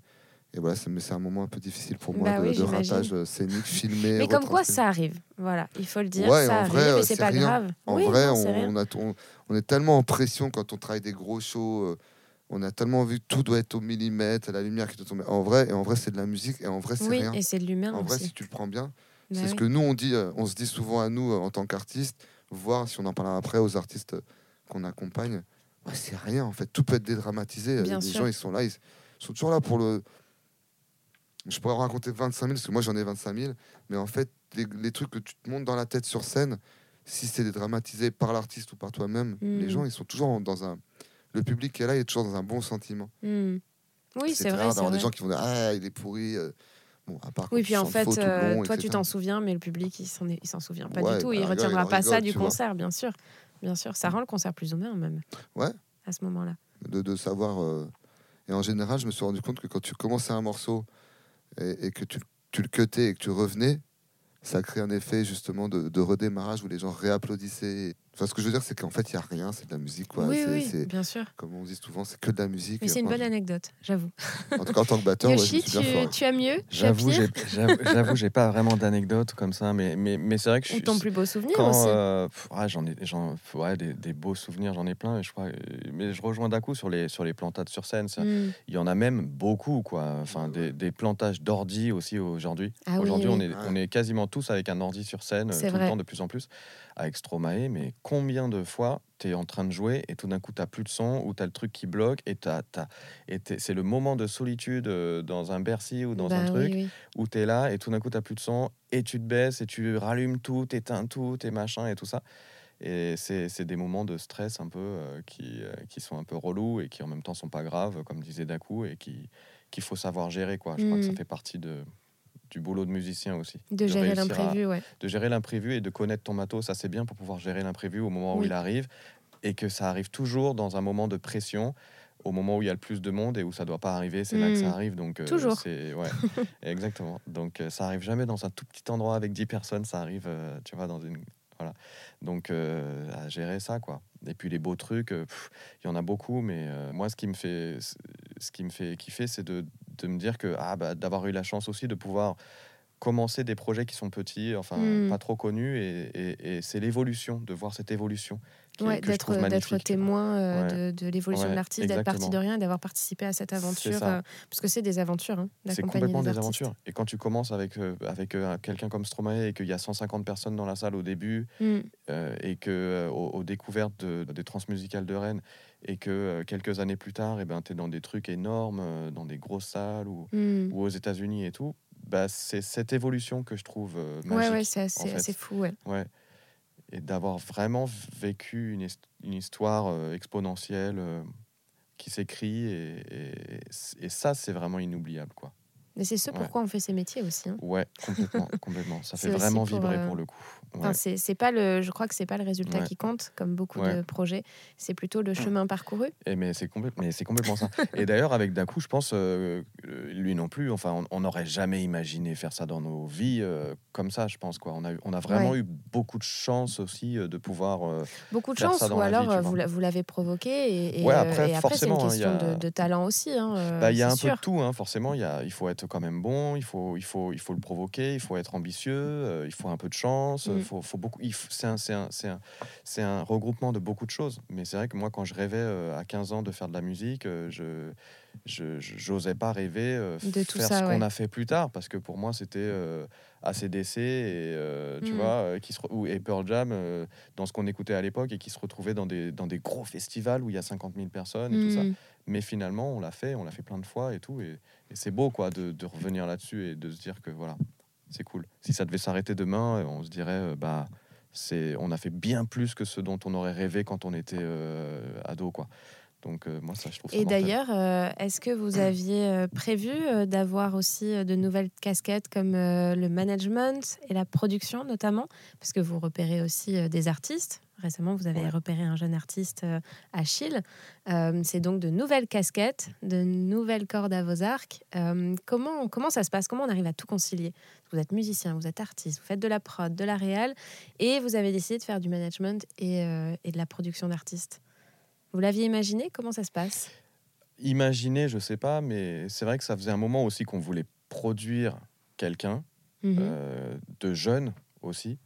Et voilà, c'est- mais c'est un moment un peu difficile pour moi Bah de, oui, de ratage euh, scénique, filmé. Mais comme quoi ça arrive, voilà, il faut le dire, Ouais, ça en arrive vrai, euh, c'est pas rien. grave. En oui, vrai, non, on, c'est rien. on a- on- on est tellement en pression quand on travaille des gros shows. euh, on a tellement vu que tout doit être au millimètre, la lumière qui doit tomber. En vrai, et en vrai, c'est de la musique. Et en vrai, c'est Oui, rien. et c'est de l'humain En vrai, si tu le prends bien, Bah c'est ce que nous on dit. On se dit souvent à nous en tant qu'artistes, voir si on en parlera après aux artistes qu'on accompagne. Ouais, c'est rien en fait. Tout peut être dédramatisé. Bien les sûr. gens, ils sont là, ils sont toujours là pour le. Je pourrais en raconter 25 000 parce que moi j'en ai 25 000. Mais en fait, les, les trucs que tu te montes dans la tête sur scène, si c'est dramatisé par l'artiste ou par toi-même, Mm. les gens, ils sont toujours dans un. Le public qui est là, il est toujours dans un bon sentiment. Hmm. Oui, c'est vrai. d'avoir des gens qui vont dire Ah, il est pourri. euh. Bon, à part Oui, tu puis en fait, faux euh, long, toi, tu etc. t'en souviens, mais le public, il s'en souvient pas Ouais, du tout. bah, il rigueur, retiendra il en pas ça rigole, du tu vois. concert, bien sûr. Bien sûr, ça rend le concert plus humain même. Ouais. À ce moment-là. de, de savoir. euh, Et en général, je me suis rendu compte que quand tu commençais un morceau et, que tu, le cutais et que tu revenais, ça crée un effet justement de redémarrage où les gens réapplaudissaient. Enfin, ce que je veux dire, c'est qu'en fait, il n'y a rien, c'est de la musique. Quoi. oui, oui, bien sûr. comme on dit souvent, c'est que de la musique. Mais c'est une bonne anecdote, j'avoue. En tout cas, en tant que batteur, ouais, je Yoshi, bien tu, tu as mieux J'avoue, j'ai- j'avoue, j'avoue, j'ai pas vraiment d'anecdote comme ça, mais, mais, mais c'est vrai que je Ou suis. ton plus beau souvenir quand, aussi euh, ouais, j'en ai, j'en, ouais, des, des beaux souvenirs, j'en ai plein. Et je crois, mais je rejoins d'un coup sur les sur les plantades sur scène. Hmm. Il y en a même beaucoup, quoi. Enfin, Ouais, des, ouais. des plantages d'ordi aussi aujourd'hui. Ah oui, aujourd'hui, oui. on est Ouais. on est quasiment tous avec un ordi sur scène tout vrai. le temps, de plus en plus, avec Stromae. Mais combien de fois tu es en train de jouer et tout d'un coup, tu plus de son ou tu as le truc qui bloque et, t'as- t'as- et t'es- c'est le moment de solitude euh, dans un Bercy ou dans Bah un oui, truc oui. où tu es là et tout d'un coup, tu plus de son et tu te baisses et tu rallumes tout, t'éteins tout, tes machins et tout ça. Et c'est c'est des moments de stress un peu euh, qui, euh, qui sont un peu relous et qui en même temps sont pas graves, comme disait Dakou, et qui qu'il faut savoir gérer. Quoi. Je crois que ça Mm. fait partie de, du boulot de musicien aussi. De gérer l'imprévu, ouais. De gérer l'imprévu et de connaître ton matos, ça c'est bien pour pouvoir gérer l'imprévu au moment où il arrive et que ça arrive toujours dans un moment de pression. Au moment où il y a le plus de monde et où ça doit pas arriver, c'est là que ça arrive. Donc euh, Toujours. c'est ouais, (laughs) exactement. Donc euh, ça arrive jamais dans un tout petit endroit avec 10 personnes, ça arrive, euh, tu vois, dans une voilà. Donc à gérer ça quoi. Et puis les beaux trucs, il y en a beaucoup, mais moi ce qui me fait ce qui me fait kiffer, c'est de, de me dire que ah bah d'avoir eu la chance aussi de pouvoir commencer des projets qui sont petits, enfin Mm. pas trop connus, et, et- et c'est l'évolution, de voir cette évolution Ouais, d'être témoin euh, Ouais. de, de l'évolution Ouais, de l'artiste, d'être parti de rien et d'avoir participé à cette aventure. euh, parce que c'est des aventures, hein, C'est complètement des aventures. Et quand tu commences avec, euh, avec quelqu'un comme Stromae et qu'il y a 150 personnes dans la salle au début, Mm. euh, et que aux, aux découvertes de- des transmusicales de Rennes, et que euh, quelques années plus tard, eh ben, tu es dans des trucs énormes, euh, dans des grosses salles ou, Mm. ou aux États-Unis et tout, bah, c'est cette évolution que je trouve euh, Ouais, magique. ouais, c'est assez, fou, ouais. Ouais. Et d'avoir vraiment vécu une, une histoire euh, exponentielle qui s'écrit, et, et- et ça, c'est vraiment inoubliable. quoi. Mais c'est ce Ouais. pourquoi on fait ces métiers aussi. hein. Ouais, complètement, (laughs) complètement. Ça fait vraiment pour, vibrer pour le coup. Ouais. c'est c'est pas le, je crois que c'est pas le résultat Ouais. qui compte, comme beaucoup de projets. C'est plutôt le chemin parcouru. Et mais c'est mais c'est complètement ça. Et d'ailleurs, avec Dakou, je pense, euh, lui non plus, enfin, on- n'aurait jamais imaginé faire ça dans nos vies euh, comme ça, je pense. Quoi. On, a, on a vraiment eu beaucoup de chance aussi euh, de pouvoir. Beaucoup de Faire chance, ça dans ou alors vie, vous la- vous l'avez provoqué. Et, et, Ouais, après, après, c'est une hein, question a- de, de talent aussi. hein, bah, Il y a un peu de tout, hein, forcément. Il, y a, il faut être quand même bon, il faut, il, faut, il faut le provoquer, il faut être ambitieux, il faut un peu de chance. Mm. Il faut, faut beaucoup, c'est un, regroupement de beaucoup de choses. Mais c'est vrai que moi, quand je rêvais euh, à 15 ans de faire de la musique, euh, je j'osais pas rêver euh, De tout faire ça, ce qu'on a fait plus tard parce que pour moi c'était ACDC et tu Mm. vois qui se ou et Pearl Jam dans ce qu'on écoutait à l'époque et qui se retrouvaient dans des dans des gros festivals où il y a 50 000 personnes et tout ça Mm. mais finalement on l'a fait on l'a fait plein de fois et tout et, et c'est beau quoi de, de revenir là-dessus et de se dire que voilà c'est cool. Si ça devait s'arrêter demain euh, on se dirait euh, bah c'est on a fait bien plus que ce dont on aurait rêvé quand on était euh, ado quoi donc euh, moi ça je trouve ça Et d'ailleurs, euh, est-ce que vous aviez euh, prévu d'avoir aussi de nouvelles casquettes comme euh, le management et la production notamment? Parce que vous repérez aussi des artistes. Récemment, vous avez Ouais. repéré un jeune artiste, euh, Achille. C'est donc de nouvelles casquettes, de nouvelles cordes à vos arcs. Comment, comment ça se passe? Comment on arrive à tout concilier? Vous êtes musicien, vous êtes artiste, vous faites de la prod, de la réal, et vous avez décidé de faire du management et, et de la production d'artistes. Vous l'aviez imaginé? Comment ça se passe? Imaginer, je sais pas, mais c'est vrai que ça faisait un moment aussi qu'on voulait produire quelqu'un Mhm. euh, de jeune aussi.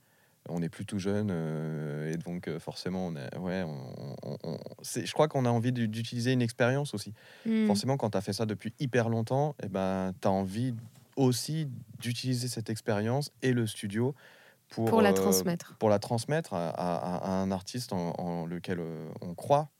On est plus tout jeune euh, et donc euh, forcément, on est, ouais, on, on- on- c'est- je crois qu'on a envie d'u- d'utiliser une expérience aussi. Mhm. Forcément, quand tu as fait ça depuis hyper longtemps, et ben, tu as envie aussi d'utiliser cette expérience et le studio pour, Pour la transmettre. pour la transmettre à, à- à un artiste en, en lequel on croit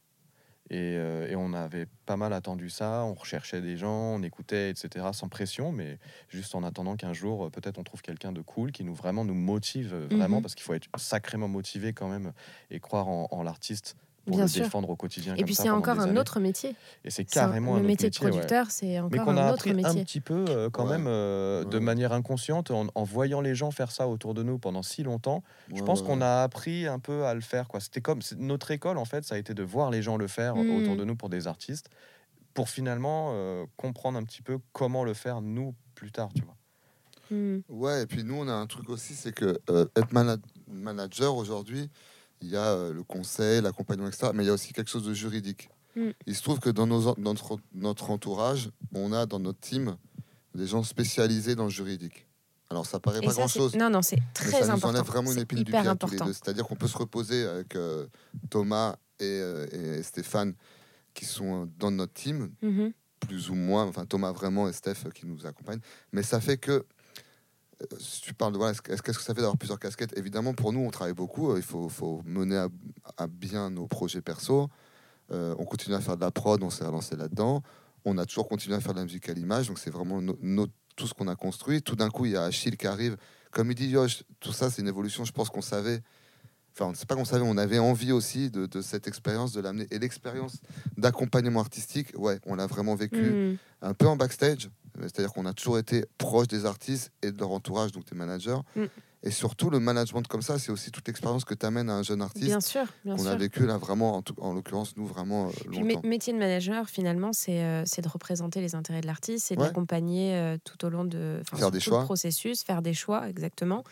Et, euh, et on avait pas mal attendu ça, on recherchait des gens, on écoutait, etc., sans pression, mais juste en attendant qu'un jour, euh, peut-être on trouve quelqu'un de cool qui nous vraiment nous motive, euh, vraiment, Mhm. parce qu'il faut être sacrément motivé quand même et croire en, en l'artiste pour Bien le sûr. défendre au quotidien. Et comme puis c'est encore un années. autre métier. Et c'est C'est un- carrément un le autre métier de ouais. producteur, c'est Mais encore qu'on a un autre appris un métier. petit peu euh, quand Ouais. même euh, de Ouais. manière inconsciente en, en voyant les gens faire ça autour de nous pendant si longtemps. Je Ouais, pense ouais, qu'on ouais. a appris un peu à le faire. quoi. C'était comme c'est- notre école en fait, ça a été de voir les gens le faire Mm. autour de nous pour des artistes, pour finalement euh, comprendre un petit peu comment le faire nous plus tard, tu vois. Hmm. Ouais, et puis nous, on a un truc aussi, c'est que euh, être mana- manager aujourd'hui, il y a euh, le conseil, l'accompagnement, etc. Mais il y a aussi quelque chose de juridique. Mm. Il se trouve que dans nos, notre, notre entourage, on a dans notre team des gens spécialisés dans le juridique. Alors ça paraît Et pas ça, c'est- grand-chose, Non, non, c'est mais très ça nous important. enlève vraiment une épine du pied à tous les important. deux. C'est-à-dire qu'on peut se reposer avec euh, Thomas et, euh, et Stéphane qui sont dans notre team, Mhm. plus ou moins, enfin Thomas vraiment et Steph qui nous accompagnent. Mais ça fait que, si tu parles de voilà, est-ce que- qu'est-ce que ça fait d'avoir plusieurs casquettes? Évidemment, pour nous, on travaille beaucoup. euh, Il faut, faut mener à, à bien nos projets perso. Euh, on continue à faire de la prod, on s'est relancé là-dedans. On a toujours continué à faire de la musique à l'image, donc c'est vraiment no- no- tout ce qu'on a construit. Tout d'un coup, il y a Achille qui arrive. Comme il dit, Yosh, tout ça, c'est une évolution. Je pense qu'on savait. Enfin, c'est pas qu'on savait, on avait envie aussi de, de cette expérience, de l'amener. Et l'expérience d'accompagnement artistique, ouais, on l'a vraiment vécu Hmm. un peu en backstage. C'est-à-dire qu'on a toujours été proche des artistes et de leur entourage, donc des managers. Mm. Et surtout, le management comme ça, c'est aussi toute l'expérience que tu amènes à un jeune artiste Bien sûr, bien qu'on a vécu là vraiment, en, tout- en l'occurrence, nous vraiment euh, Puis longtemps. métier de manager, finalement, c'est euh, c'est de représenter les intérêts de l'artiste, c'est Ouais. l'accompagner euh, tout au long de Faire des tout choix. le processus, faire des choix, exactement.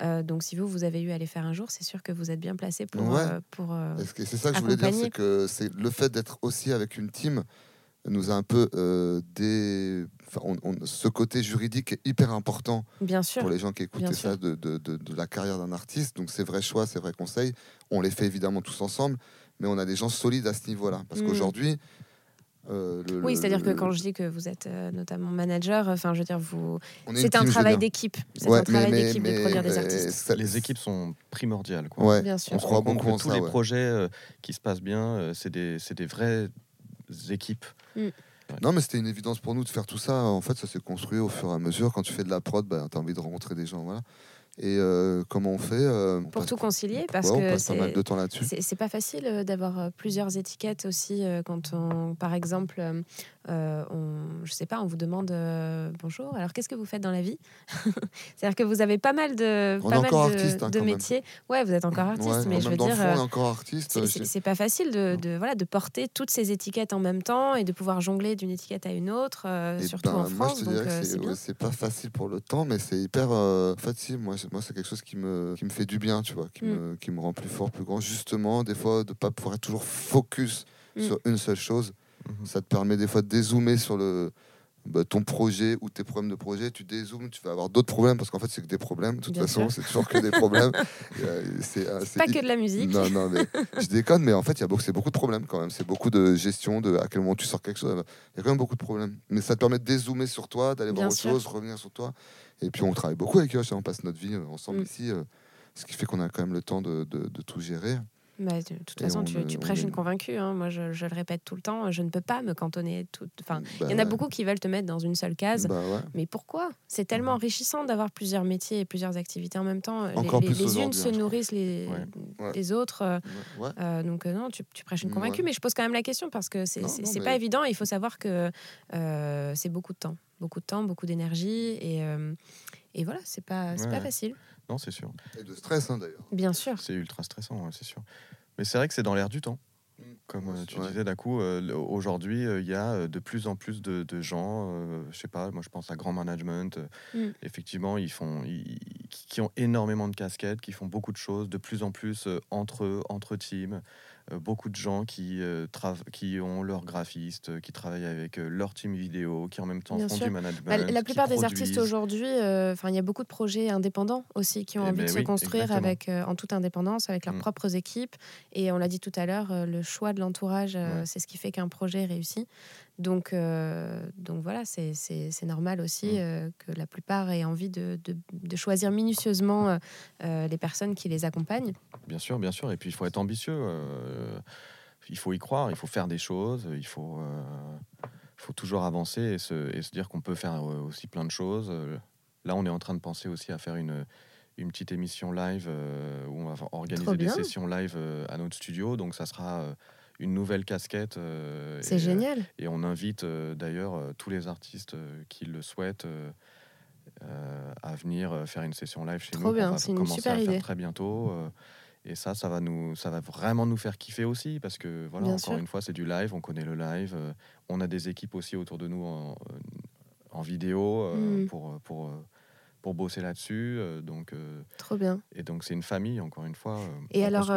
Euh, donc, si vous, vous avez eu à les faire un jour, c'est sûr que vous êtes bien placé pour. Ouais. pour C'est ça que je voulais dire, c'est que c'est le fait d'être aussi avec une team nous a un peu euh, des... enfin, on- on- ce côté juridique est hyper important bien sûr. pour les gens qui écoutaient ça de, de- de- de la carrière d'un artiste. Donc, c'est vrais choix, c'est vrais conseils. On les fait évidemment tous ensemble, mais on a des gens solides à ce niveau-là. Parce Mm. qu'aujourd'hui. euh, le- Oui, c'est-à-dire que le- quand je dis que vous êtes euh, notamment manager, enfin, je veux dire, vous. C'est un travail d'équipe. C'est Ouais, un travail d'équipe de mais- produire des artistes. ça- Les équipes sont primordiales. Quoi. Ouais, Bien sûr. on On se croit rend compte que tous ça. les ouais. projets euh, qui se passent bien, euh, c'est des, c'est des vraies équipes. Non, mais c'était une évidence pour nous de faire tout ça. En fait, ça s'est construit au fur et à mesure. Quand tu fais de la prod, bah, tu as envie de rencontrer des gens. Voilà. Et euh, comment on fait euh, on Pour passe- tout concilier, parce ouais, on que passe pas mal c'est. de temps là-dessus. C'est pas facile euh, d'avoir plusieurs étiquettes aussi quand on, par exemple, euh, on, je sais pas, on vous demande euh, bonjour. Alors qu'est-ce que vous faites dans la vie? (laughs) C'est-à-dire que vous avez pas mal de, On pas est mal encore de, artiste, hein, de métiers. Ouais, vous êtes encore artiste, Ouais, mais je veux dire, fond, euh, encore artiste. c'est- pas facile de, de, voilà de porter toutes ces étiquettes en même temps et de pouvoir jongler d'une étiquette à une autre, euh, surtout ben, en moi, France. je te donc dirais que c'est ouais, pas facile pour le temps, mais c'est hyper facile. Moi, c'est- moi c'est quelque chose qui me, qui me fait du bien, tu vois, qui, Mm. me, qui me rend plus fort, plus grand. Justement, des fois, de pas pouvoir être toujours focus Mm. sur une seule chose. Mhm. Ça te permet des fois de dézoomer sur le, bah, ton projet ou tes problèmes de projet. Tu dézoomes, tu vas avoir d'autres problèmes parce qu'en fait, c'est que des problèmes. De toute Bien façon, c'est toujours que des problèmes. (laughs) Euh, c'est euh, Pas que de la musique. non, non, mais (laughs) je déconne, mais en fait, il y a beaucoup, c'est beaucoup de problèmes quand même. C'est beaucoup de gestion, de à quel moment tu sors quelque chose. Il y a quand même beaucoup de problèmes. Mais ça te permet de dézoomer sur toi, d'aller voir Bien autre sûr. chose, revenir sur toi. Et puis, on travaille beaucoup avec eux. On passe notre vie euh, ensemble Mm. ici. euh, ce qui fait qu'on a quand même le temps de, de- de tout gérer. Bah, de toute façon, on tu, tu prêches une convaincue. hein. Moi, je, je le répète tout le temps, je ne peux pas me cantonner. Tout... Enfin, Bah, il y en a beaucoup qui veulent te mettre dans une seule case. Bah ouais. Mais pourquoi? C'est tellement enrichissant d'avoir plusieurs métiers et plusieurs activités en même temps. Les- Encore les, plus les unes se hein, nourrissent les, Ouais. Les autres. euh, Ouais. euh, donc euh, non, tu, tu prêches une convaincue, mais je pose quand même la question parce que c'est mais- pas évident. Il faut savoir que euh, c'est beaucoup de temps, beaucoup de temps, beaucoup d'énergie et, euh, et voilà, c'est pas Ouais. pas facile, Non, c'est sûr. Et de stress, hein, d'ailleurs. bien sûr. C'est ultra stressant, ouais, c'est sûr. Mais c'est vrai que c'est dans l'air du temps. Comme euh, tu Ouais. disais, d'un coup, euh, aujourd'hui, euh, il y a de plus en plus de, de gens, euh, je sais pas, moi je pense à Grand Management, euh, Mm. effectivement, ils font, ils- qui, ont énormément de casquettes, qui font beaucoup de choses, de plus en plus euh, entre eux, entre teams, beaucoup de gens qui, euh, qui ont leur graphiste, euh, qui travaillent avec euh, leur team vidéo, qui en même temps Bien font sûr. du management. Bah, la qui plupart des artistes aujourd'hui, euh, enfin, il y a beaucoup de projets indépendants aussi qui ont Eh envie ben de se construire exactement. avec, euh, en toute indépendance, avec leurs Mm. propres équipes. Et on l'a dit tout à l'heure, euh, le choix de l'entourage, euh, Ouais. c'est ce qui fait qu'un projet réussit. Donc, euh, donc voilà, c'est normal aussi Mm. euh, que la plupart aient envie de, de- de choisir minutieusement euh, les personnes qui les accompagnent. Bien sûr, bien sûr. Et puis il faut être ambitieux. il faut y croire, il faut faire des choses, il faut, faut toujours avancer et se, et se dire qu'on peut faire aussi plein de choses. Là, on est en train de penser aussi à faire une, une petite émission live où on va organiser des sessions live à notre studio. Donc, ça sera une nouvelle casquette. euh, C'est et, génial. euh, et on invite euh, d'ailleurs euh, tous les artistes euh, qui le souhaitent euh, euh, à venir euh, faire une session live chez Trop nous. bien, va c'est une commencer super à faire idée. très bientôt. euh, et ça, ça va, nous, ça va vraiment nous faire kiffer aussi parce que, voilà, Bien encore sûr. une fois, c'est du live, on connaît le live. euh, on a des équipes aussi autour de nous en, euh, en vidéo euh, Mm. pour, pour, euh, pour bosser là-dessus. euh, donc, euh, Trop bien. et donc, c'est une famille, encore une fois. euh, Et alors,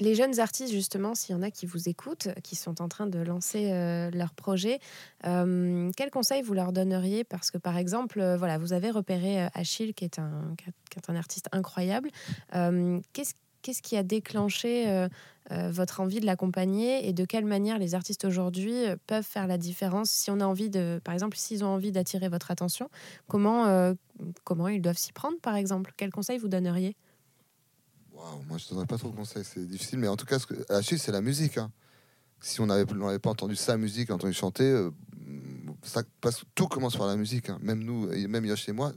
les jeunes artistes, justement, s'il y en a qui vous écoutent, qui sont en train de lancer leur projet, quels conseils vous leur donneriez? Parce que, par exemple, voilà, vous avez repéré Achille, qui est un, qui est un artiste incroyable. Qu'est-ce Qu'est-ce qui a déclenché euh, euh, votre envie de l'accompagner et de quelle manière les artistes aujourd'hui euh, peuvent faire la différence? Si on a envie de, par exemple, s'ils ont envie d'attirer votre attention, comment, comment ils doivent s'y prendre, par exemple? Quels conseils vous donneriez? Waouh, moi je donnerais pas trop de conseils, c'est difficile, mais en tout cas, que, Achille, c'est la musique. hein. Si on n'avait pas entendu sa musique, entendu chanter, ça passe, tout commence par la musique. hein. Même nous, même Yosh moi,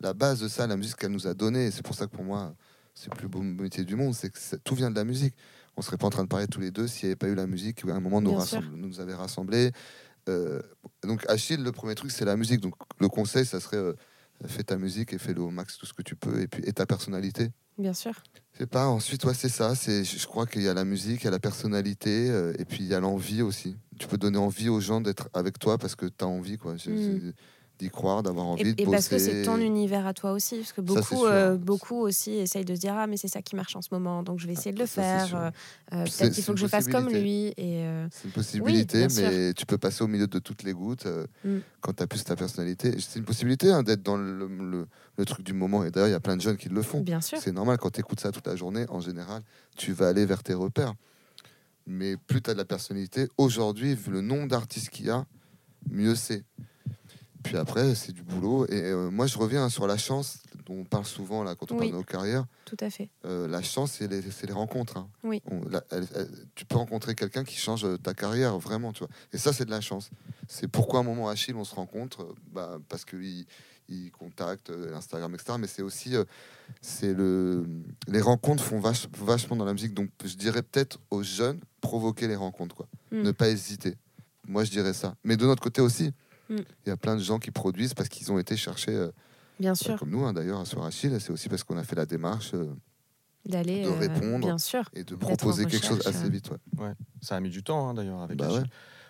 la base de ça, la musique qu'elle nous a donnée, c'est pour ça que pour moi, c'est le plus beau métier du monde, c'est que c'est- tout vient de la musique. On serait pas en train de parler tous les deux s'il n'y avait pas eu la musique qui, à un moment, nous, rassemble- nous avait rassemblés. Euh, donc, Achille, le premier truc, c'est la musique. Donc, le conseil, ça serait euh, fais ta musique et fais-le au max tout ce que tu peux, et puis et ta personnalité. Bien sûr. Sais pas, ensuite, ouais, c'est ça. C'est, je crois qu'il y a la musique, il y a la personnalité, euh, et puis il y a l'envie aussi. Tu peux donner envie aux gens d'être avec toi parce que tu as envie, quoi. Mm. c'est- D'y croire, d'avoir envie Et, de et bosser. parce que c'est ton univers à toi aussi, parce que beaucoup, euh, beaucoup aussi essayent de se dire ah mais c'est ça qui marche en ce moment, donc je vais essayer de le Ça, faire. euh, euh, Peut-être qu'il faut que je fasse comme lui. Et euh, C'est une possibilité, mais tu peux passer au milieu de toutes les gouttes Mm. quand tu as plus ta personnalité. C'est une possibilité hein, d'être dans le, le- le truc du moment. Et d'ailleurs, il y a plein de jeunes qui le font. bien sûr, C'est normal, quand tu écoutes ça toute la journée, en général, tu vas aller vers tes repères. Mais plus tu as de la personnalité, aujourd'hui, vu le nombre d'artistes qu'il y a, mieux c'est. Puis après, c'est du boulot. Et euh, moi, je reviens sur la chance, dont on parle souvent là, quand on Oui. parle de nos carrières. tout à fait. Euh, la chance, c'est les, rencontres. hein. Oui. On- la- elle- elle- tu peux rencontrer quelqu'un qui change euh, ta carrière, vraiment. Tu vois. Et ça, c'est de la chance. C'est pourquoi à un moment, Achille, on se rencontre, bah, parce qu'il il contacte Instagram, etc. Mais c'est aussi, euh, c'est le, les rencontres font vache- vachement dans la musique. Donc, je dirais peut-être aux jeunes, provoquer les rencontres, quoi. Mm. Ne pas hésiter. Moi, je dirais ça. Mais de notre côté aussi, il Mm. y a plein de gens qui produisent parce qu'ils ont été chercher, euh, Bien bah, sûr, comme nous, hein, d'ailleurs, sur Achille. C'est aussi parce qu'on a fait la démarche euh, d'aller de euh, répondre. bien sûr. et de proposer quelque chose assez vite. Ouais. Ça a mis du temps hein, d'ailleurs avec Bah ouais.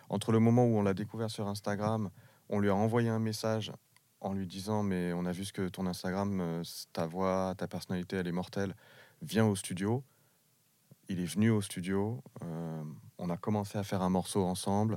Entre le moment où on l'a découvert sur Instagram, on lui a envoyé un message en lui disant mais on a vu ce que ton Instagram, euh, ta voix, ta personnalité, elle est mortelle. Viens au studio. Il est venu au studio. euh, on a commencé à faire un morceau ensemble.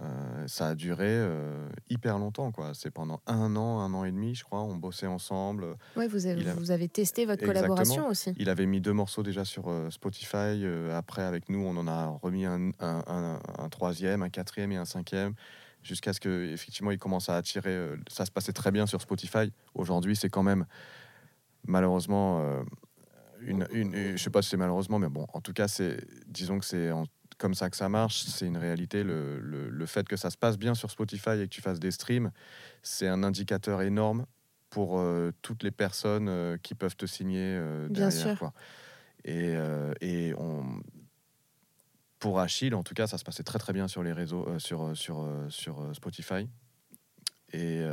Euh, ça a duré euh, hyper longtemps quoi. C'est pendant un an, un an et demi, je crois. On bossait ensemble. Ouais, vous, avez, Il a- vous avez testé votre Exactement. collaboration aussi. Il avait mis deux morceaux déjà sur euh, Spotify. après, avec nous, on en a remis un, un- un- un troisième, un quatrième et un cinquième, jusqu'à ce que effectivement, il commence à attirer. ça se passait très bien sur Spotify. Aujourd'hui, c'est quand même malheureusement une, une- une- je sais pas si c'est malheureusement, mais bon, en tout cas, c'est disons que c'est en- comme ça que ça marche. C'est une réalité. Le, le- le fait que ça se passe bien sur Spotify et que tu fasses des streams, c'est un indicateur énorme pour euh, toutes les personnes euh, qui peuvent te signer euh, Bien derrière. sûr. quoi. Et, et on, pour Achille, en tout cas, ça se passait très très bien sur les réseaux, sur, sur, sur Spotify. Et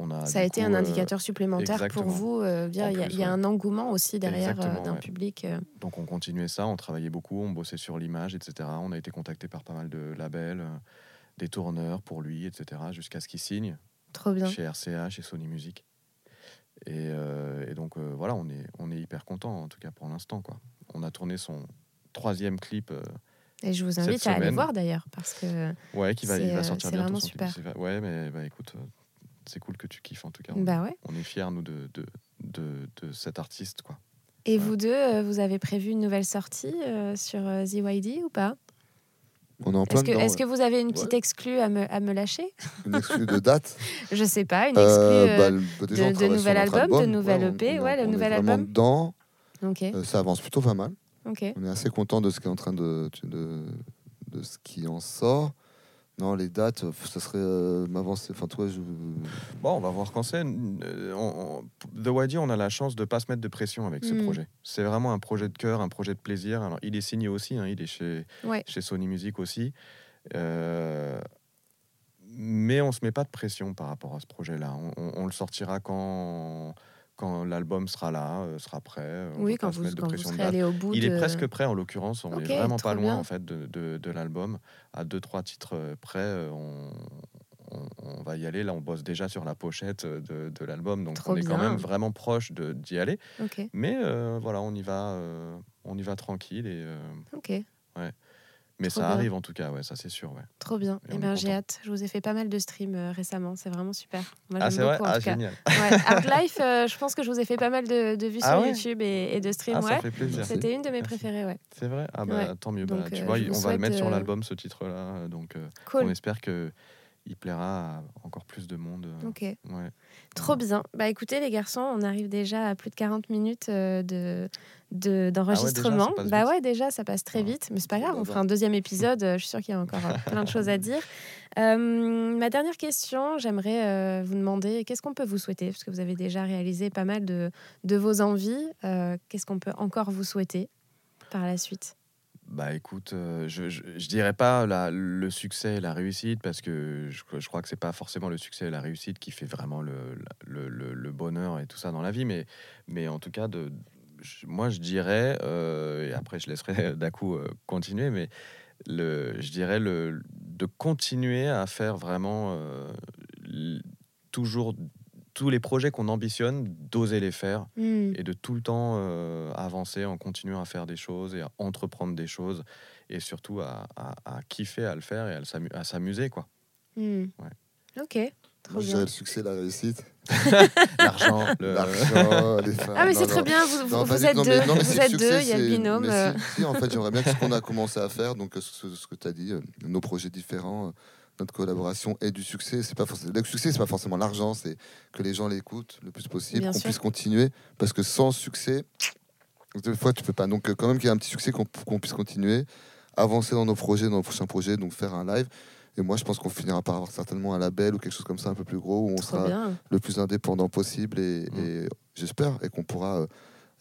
on a. Ça a été coup, un euh, indicateur supplémentaire pour vous. euh, il y, a- y un engouement aussi derrière euh, d'un ouais. public. Donc on continuait ça, on travaillait beaucoup, on bossait sur l'image, etc. On a été contacté par pas mal de labels, des tourneurs pour lui, etc. Jusqu'à ce qu'il signe trop bien. chez RCA, chez Sony Music. Et, euh, et donc euh, voilà, on est, on est hyper content en tout cas pour l'instant. quoi. On a tourné son troisième clip, euh, Et je vous invite à aller voir d'ailleurs, parce que ouais, qui va, il va sortir c'est bientôt. vraiment son super. Ouais, mais bah, écoute, c'est cool que tu kiffes en tout cas. On, bah ouais. on est fiers nous de, de, de, de cet artiste quoi. Et Ouais. vous deux, euh, vous avez prévu une nouvelle sortie euh, sur euh, ZYD ou pas? On est en plein Est-ce que, dedans. est-ce que vous avez une petite Ouais. exclue à me, à me lâcher? (laughs) Une exclue de date? (laughs) Je sais pas, une exclue. Euh, euh, bah, bah, de- de nouvel album, de nouvel EP, on est- ouais, le on est nouvel vraiment album. dedans. Ok, Euh, ça avance plutôt pas mal. On est assez content de ce qui est en train de, de, de ce qui en sort. Non, les dates, euh, ça serait euh, m'avancer. Enfin, toi, je. Bon, on va voir quand c'est. Euh, The YD, on a la chance de pas se mettre de pression avec ce Mm. projet. C'est vraiment un projet de cœur, un projet de plaisir. Alors, il est signé aussi, hein, il est chez, Ouais. chez Sony Music aussi. Euh, mais on se met pas de pression par rapport à ce projet-là. On, on- on le sortira quand, quand l'album sera là, euh, sera prêt. On Oui, quand vous, quand vous serez allé au bout Il de... est presque prêt en l'occurrence. On Ok, est vraiment pas loin bien. en fait de, de- de l'album. À deux trois titres euh, près, euh, on, on- on va y aller. Là, on bosse déjà sur la pochette euh, de, l'album, donc Trop on est quand même vraiment proche d'y aller. Ok, Mais euh, voilà, on y va, euh, on y va tranquille et. euh, ok. Mais Trop ça bien. arrive en tout cas, ouais, ça c'est sûr. Ouais. Trop bien. Et Eh ben, j'ai hâte. Je vous ai fait pas mal de streams euh, récemment. C'est vraiment super. Moi, Ah c'est vrai, ah génial. Ouais, (laughs) Hardlife, euh, je pense que je vous ai fait pas mal de, de vues Ah sur ouais? YouTube et, et de streams. Ah, ouais. C'était une de mes Merci. préférées, ouais. C'est vrai? Ah bah tant mieux. Bah, Donc, tu euh, vois, on va le mettre sur l'album ce titre-là, donc Cool. on espère que il plaira à encore plus de monde. euh, Ok. Ouais. Trop bien. Bah écoutez les garçons, on arrive déjà à plus de 40 minutes euh, de de- d'enregistrement. bah ouais, déjà ça passe très Ouais. vite, mais c'est pas grave, on fera un deuxième (laughs) épisode. euh, Je suis sûre qu'il y a encore plein de choses à dire. (laughs) Euh, ma dernière question, j'aimerais euh, vous demander qu'est-ce qu'on peut vous souhaiter? Parce que vous avez déjà réalisé pas mal de de vos envies. Euh, qu'est-ce qu'on peut encore vous souhaiter par la suite? Bah écoute, euh, je, je, dirais pas la, le succès et la réussite parce que je, je crois que c'est pas forcément le succès et la réussite qui fait vraiment le, le, le- bonheur et tout ça dans la vie, mais, mais en tout cas, de, moi je dirais, euh, et après je laisserai (laughs) Daku euh, continuer, mais le, je dirais le, de continuer à faire vraiment toujours tous les projets qu'on ambitionne, d'oser les faire Hmm, et de tout le temps euh, avancer en continuant à faire des choses et à entreprendre des choses et surtout à, à- à kiffer à le faire et à s'amuser quoi. hmm. Ouais. Ok, trop bien. le succès, la réussite. (laughs) L'argent, le- (laughs) L'argent, les femmes. Ah mais c'est très bien, vous, Non, vous êtes. Non, deux, mais- non, mais vous c'est le êtes succès, deux, il y a le binôme. mais euh. si, si, en fait, j'aimerais bien que ce qu'on a commencé à faire, donc ce, ce que tu as dit, euh, nos projets différents, euh, notre collaboration ait du succès. C'est pas forcément le succès, c'est pas forcément l'argent, c'est que les gens l'écoutent le plus possible, qu'on puisse continuer, parce que sans succès, des fois tu peux pas. Donc euh, quand même qu'il y ait un petit succès, qu'on puisse continuer, avancer dans nos projets, dans nos prochains projets, donc faire un live. Et moi, je pense qu'on finira par avoir certainement un label ou quelque chose comme ça un peu plus gros où on Trop sera bien. le plus indépendant possible et, Mm. et j'espère et qu'on pourra euh,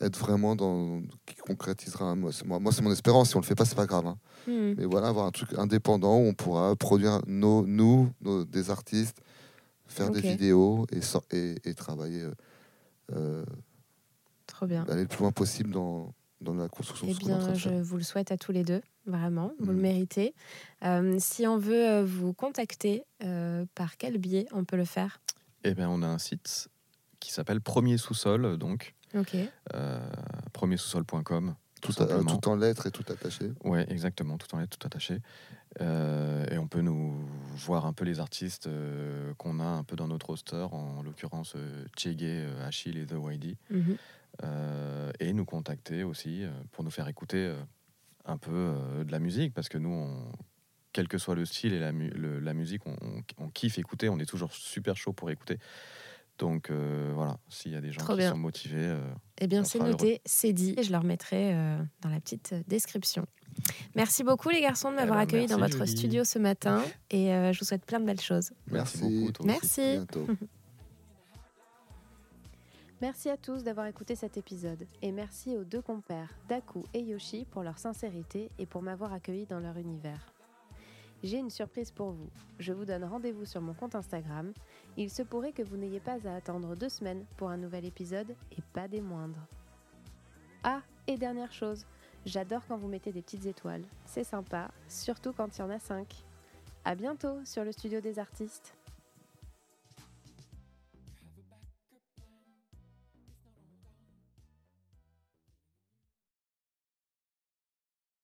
être vraiment dans qui concrétisera un- moi c'est moi, moi, c'est mon espérance si on le fait pas c'est pas grave hein. Hmm. mais voilà avoir un truc indépendant où on pourra produire nos nous nos- des artistes faire des vidéos et, et, et travailler euh, euh, Trop bien. aller le plus loin possible dans, dans la construction Eh bien, de je vous le souhaite à tous les deux, vraiment, vous le Mm. méritez. Euh, si on veut vous contacter, euh, par quel biais on peut le faire? Eh ben, on a un site qui s'appelle Premier Sous-sol, donc Ok, euh, premiersous-sol.com. tout, tout a- simplement. tout en lettres et tout attaché Ouais, exactement, tout en lettres, tout attaché. Euh, et on peut nous voir un peu les artistes euh, qu'on a un peu dans notre roster, en l'occurrence euh, Chege, euh, Achille et The YD. Mhm. Euh, et nous contacter aussi euh, pour nous faire écouter euh, un peu euh, de la musique parce que nous, on- quel que soit le style et la, mu- le- la musique, on, on- on kiffe écouter, on est toujours super chaud pour écouter. Donc euh, voilà, s'il y a des gens Trop qui bien. sont motivés, euh, Eh bien, c'est noté, c'est dit. Et je le remettrai euh, dans la petite description. Merci beaucoup, les garçons, de Eh m'avoir ben, accueilli dans votre Julie. studio ce matin. Et euh, je vous souhaite plein de belles choses. merci, Merci. beaucoup. toi. Merci. À bientôt (laughs) Merci à tous d'avoir écouté cet épisode. Et merci aux deux compères, Daku et Yoshi, pour leur sincérité et pour m'avoir accueilli dans leur univers. J'ai une surprise pour vous. Je vous donne rendez-vous sur mon compte Instagram. Il se pourrait que vous n'ayez pas à attendre deux semaines pour un nouvel épisode et pas des moindres. Ah, et dernière chose, j'adore quand vous mettez des petites étoiles. C'est sympa, surtout quand il y en a cinq. À bientôt sur le studio des artistes.